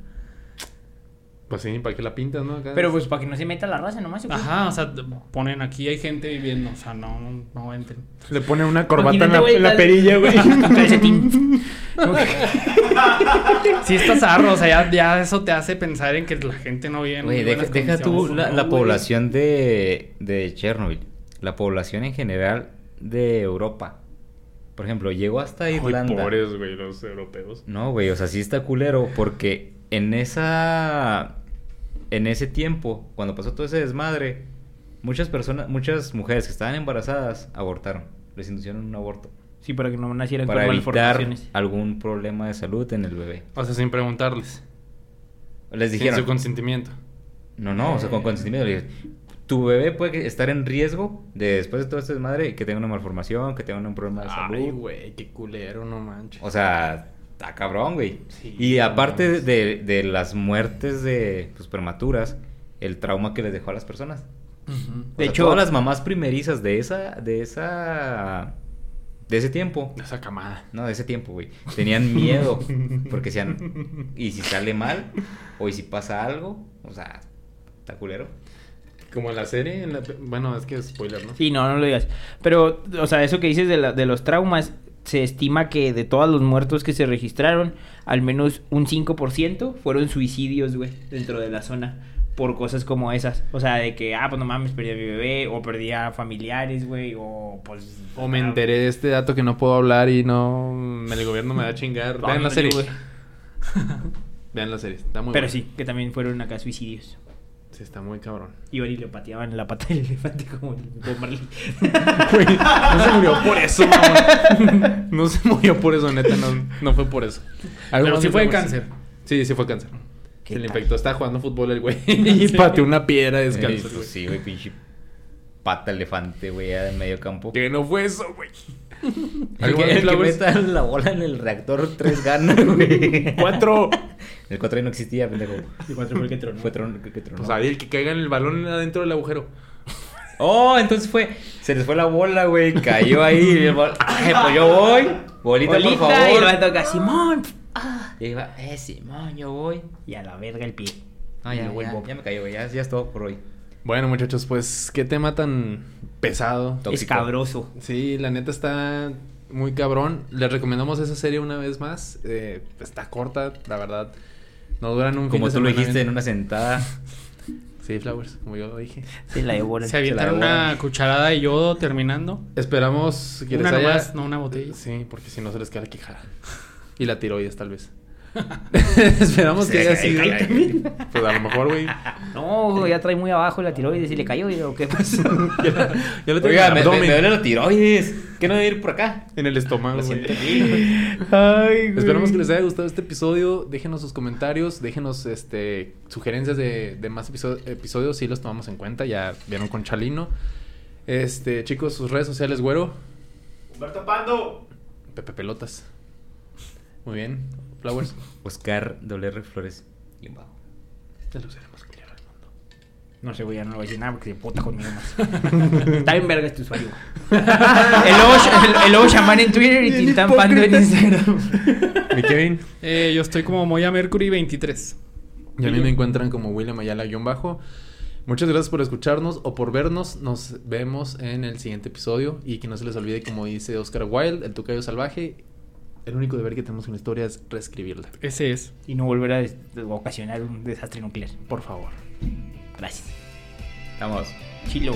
Pues sí, ¿para qué la pintas, no? Acá Pero pues para que no se meta la raza nomás. Ajá, o sea, ponen aquí hay gente viviendo, o sea, no, no, no entren. Le ponen una corbata en la, güey, en la tal- perilla, güey. <laughs> Calcetín. Sí está zarro, o sea, ya, ya eso te hace pensar en que la gente no vive en Güey, deja, deja tú la, población de, de Chernobyl, la población en general de Europa. Por ejemplo, llegó hasta Ay, Irlanda. pobres, güey, los europeos. No, güey, o sea, sí está culero porque en esa en ese tiempo, cuando pasó todo ese desmadre, muchas personas, muchas mujeres que estaban embarazadas abortaron, les inducieron un aborto Sí, para que no nacieran para con evitar algún problema de salud en el bebé. O sea, sin preguntarles. Les Sin dijeron, su consentimiento. no, no, o sea, con consentimiento, le tu bebé puede estar en riesgo de después de todo este desmadre que tenga una malformación, que tenga un problema de salud. Ay, güey, qué culero, no manches. O sea, está cabrón, güey. Sí, y no aparte de, de las muertes de pues, prematuras, el trauma que les dejó a las personas. De sea, hecho- todas las mamás primerizas de esa, de esa, de ese tiempo, Esa camada. no, de ese tiempo, güey, tenían miedo porque decían, ¿y si sale mal? ¿O y si pasa algo? O sea, está culero. Como en la serie, en la- bueno, es que es spoiler, ¿no? Sí, no, no lo digas. Pero, o sea, eso que dices de, la- de los traumas, se estima que de todos los muertos que se registraron, al menos un 5% fueron suicidios, güey, dentro de la zona. Por cosas como esas. O sea, de que, ah, pues no mames, perdí a mi bebé, o perdí a familiares, güey, o pues. O me enteré de este dato que no puedo hablar y no... El gobierno me va a chingar. <laughs> Vean la serie. <laughs> Vean la serie. Está muy Pero buena. sí, que también fueron acá suicidios. Sí, está muy cabrón. Iban y le pateaban la pata del elefante como el Bob Marley. <laughs> Güey, no se murió por eso. <laughs> No se murió por eso, neta. No, no fue por eso. Algo Pero sí de fue de cáncer. Sí, sí fue cáncer. ¿Qué Se le infectó. Estaba jugando fútbol el güey. <laughs> Y pateó una piedra Eh, descalzo, pues sí, güey, pinche pata elefante, güey, en medio campo. Que no fue eso, güey. El que, de el que meta la bola en el reactor, tres ganas, güey. Cuatro. El 4 no existía, pendejo. Y cuatro fue el que tronó. Fue tron, que, que tronó. Pues ahí el que caiga en el balón adentro del agujero. Oh, entonces fue. Se les fue la bola, güey. Cayó ahí. y el bol- Ay, pues yo voy. Bolita, Bolita, por y favor. lo va a tocar Simón. Y iba, eh, Simón, yo voy. Y a la verga el pie. No, ya, Y luego el ya, Bob. ya me cayó, güey. Ya, ya es todo por hoy. Bueno, muchachos, pues qué tema tan pesado. Tóxico. Escabroso. Sí, la neta está muy cabrón. Les recomendamos esa serie una vez más. Eh, está corta, la verdad. No duran un fin Como de tú lo dijiste en una sentada. <laughs> Sí, Flowers, como yo lo dije. <laughs> Se la. Se avientaron la una devoran. cucherada de yodo terminando. Esperamos que Una les haya... nomás, no una botella. Sí, porque si no se les cae la quijada. Y la tiroides, tal vez. <laughs> Esperamos que haya sido... Pues a lo mejor, güey. No, ya trae muy abajo la tiroides y le cayó. ¿o qué pasó? <laughs> Ya, ya lo tengo Oiga, me, duele la tiroides. ¿Qué no debe ir por acá? en el estómago, <laughs> güey. Esperamos que les haya gustado este episodio. Déjenos sus comentarios, déjenos este sugerencias de, de más episo- episodios, si los tomamos en cuenta. Ya vieron con Chalino. Este, chicos, sus redes sociales, güero. Humberto Pando. Pepe Pelotas. Muy bien. Flowers. Oscar WR Flores. Un bajo. El lucero más culero del mundo. No sé, güey, ya no le voy a decir nada porque se puta conmigo más. <laughs> Está bien verga este usuario. el lobo, el, el lobo chamán en Twitter y Tintán Pando en Instagram. Mi Kevin. Eh, yo estoy como Moya Mercury 23. Y a mí me encuentran como William Ayala-bajo. Muchas gracias por escucharnos o por vernos. Nos vemos en el siguiente episodio. Y que no se les olvide, como dice Oscar Wilde, el tocayo salvaje. El único deber que tenemos en la historia es reescribirla. Ese es. Y no volver a ocasionar un desastre nuclear, por favor. Gracias. Estamos. Chilo.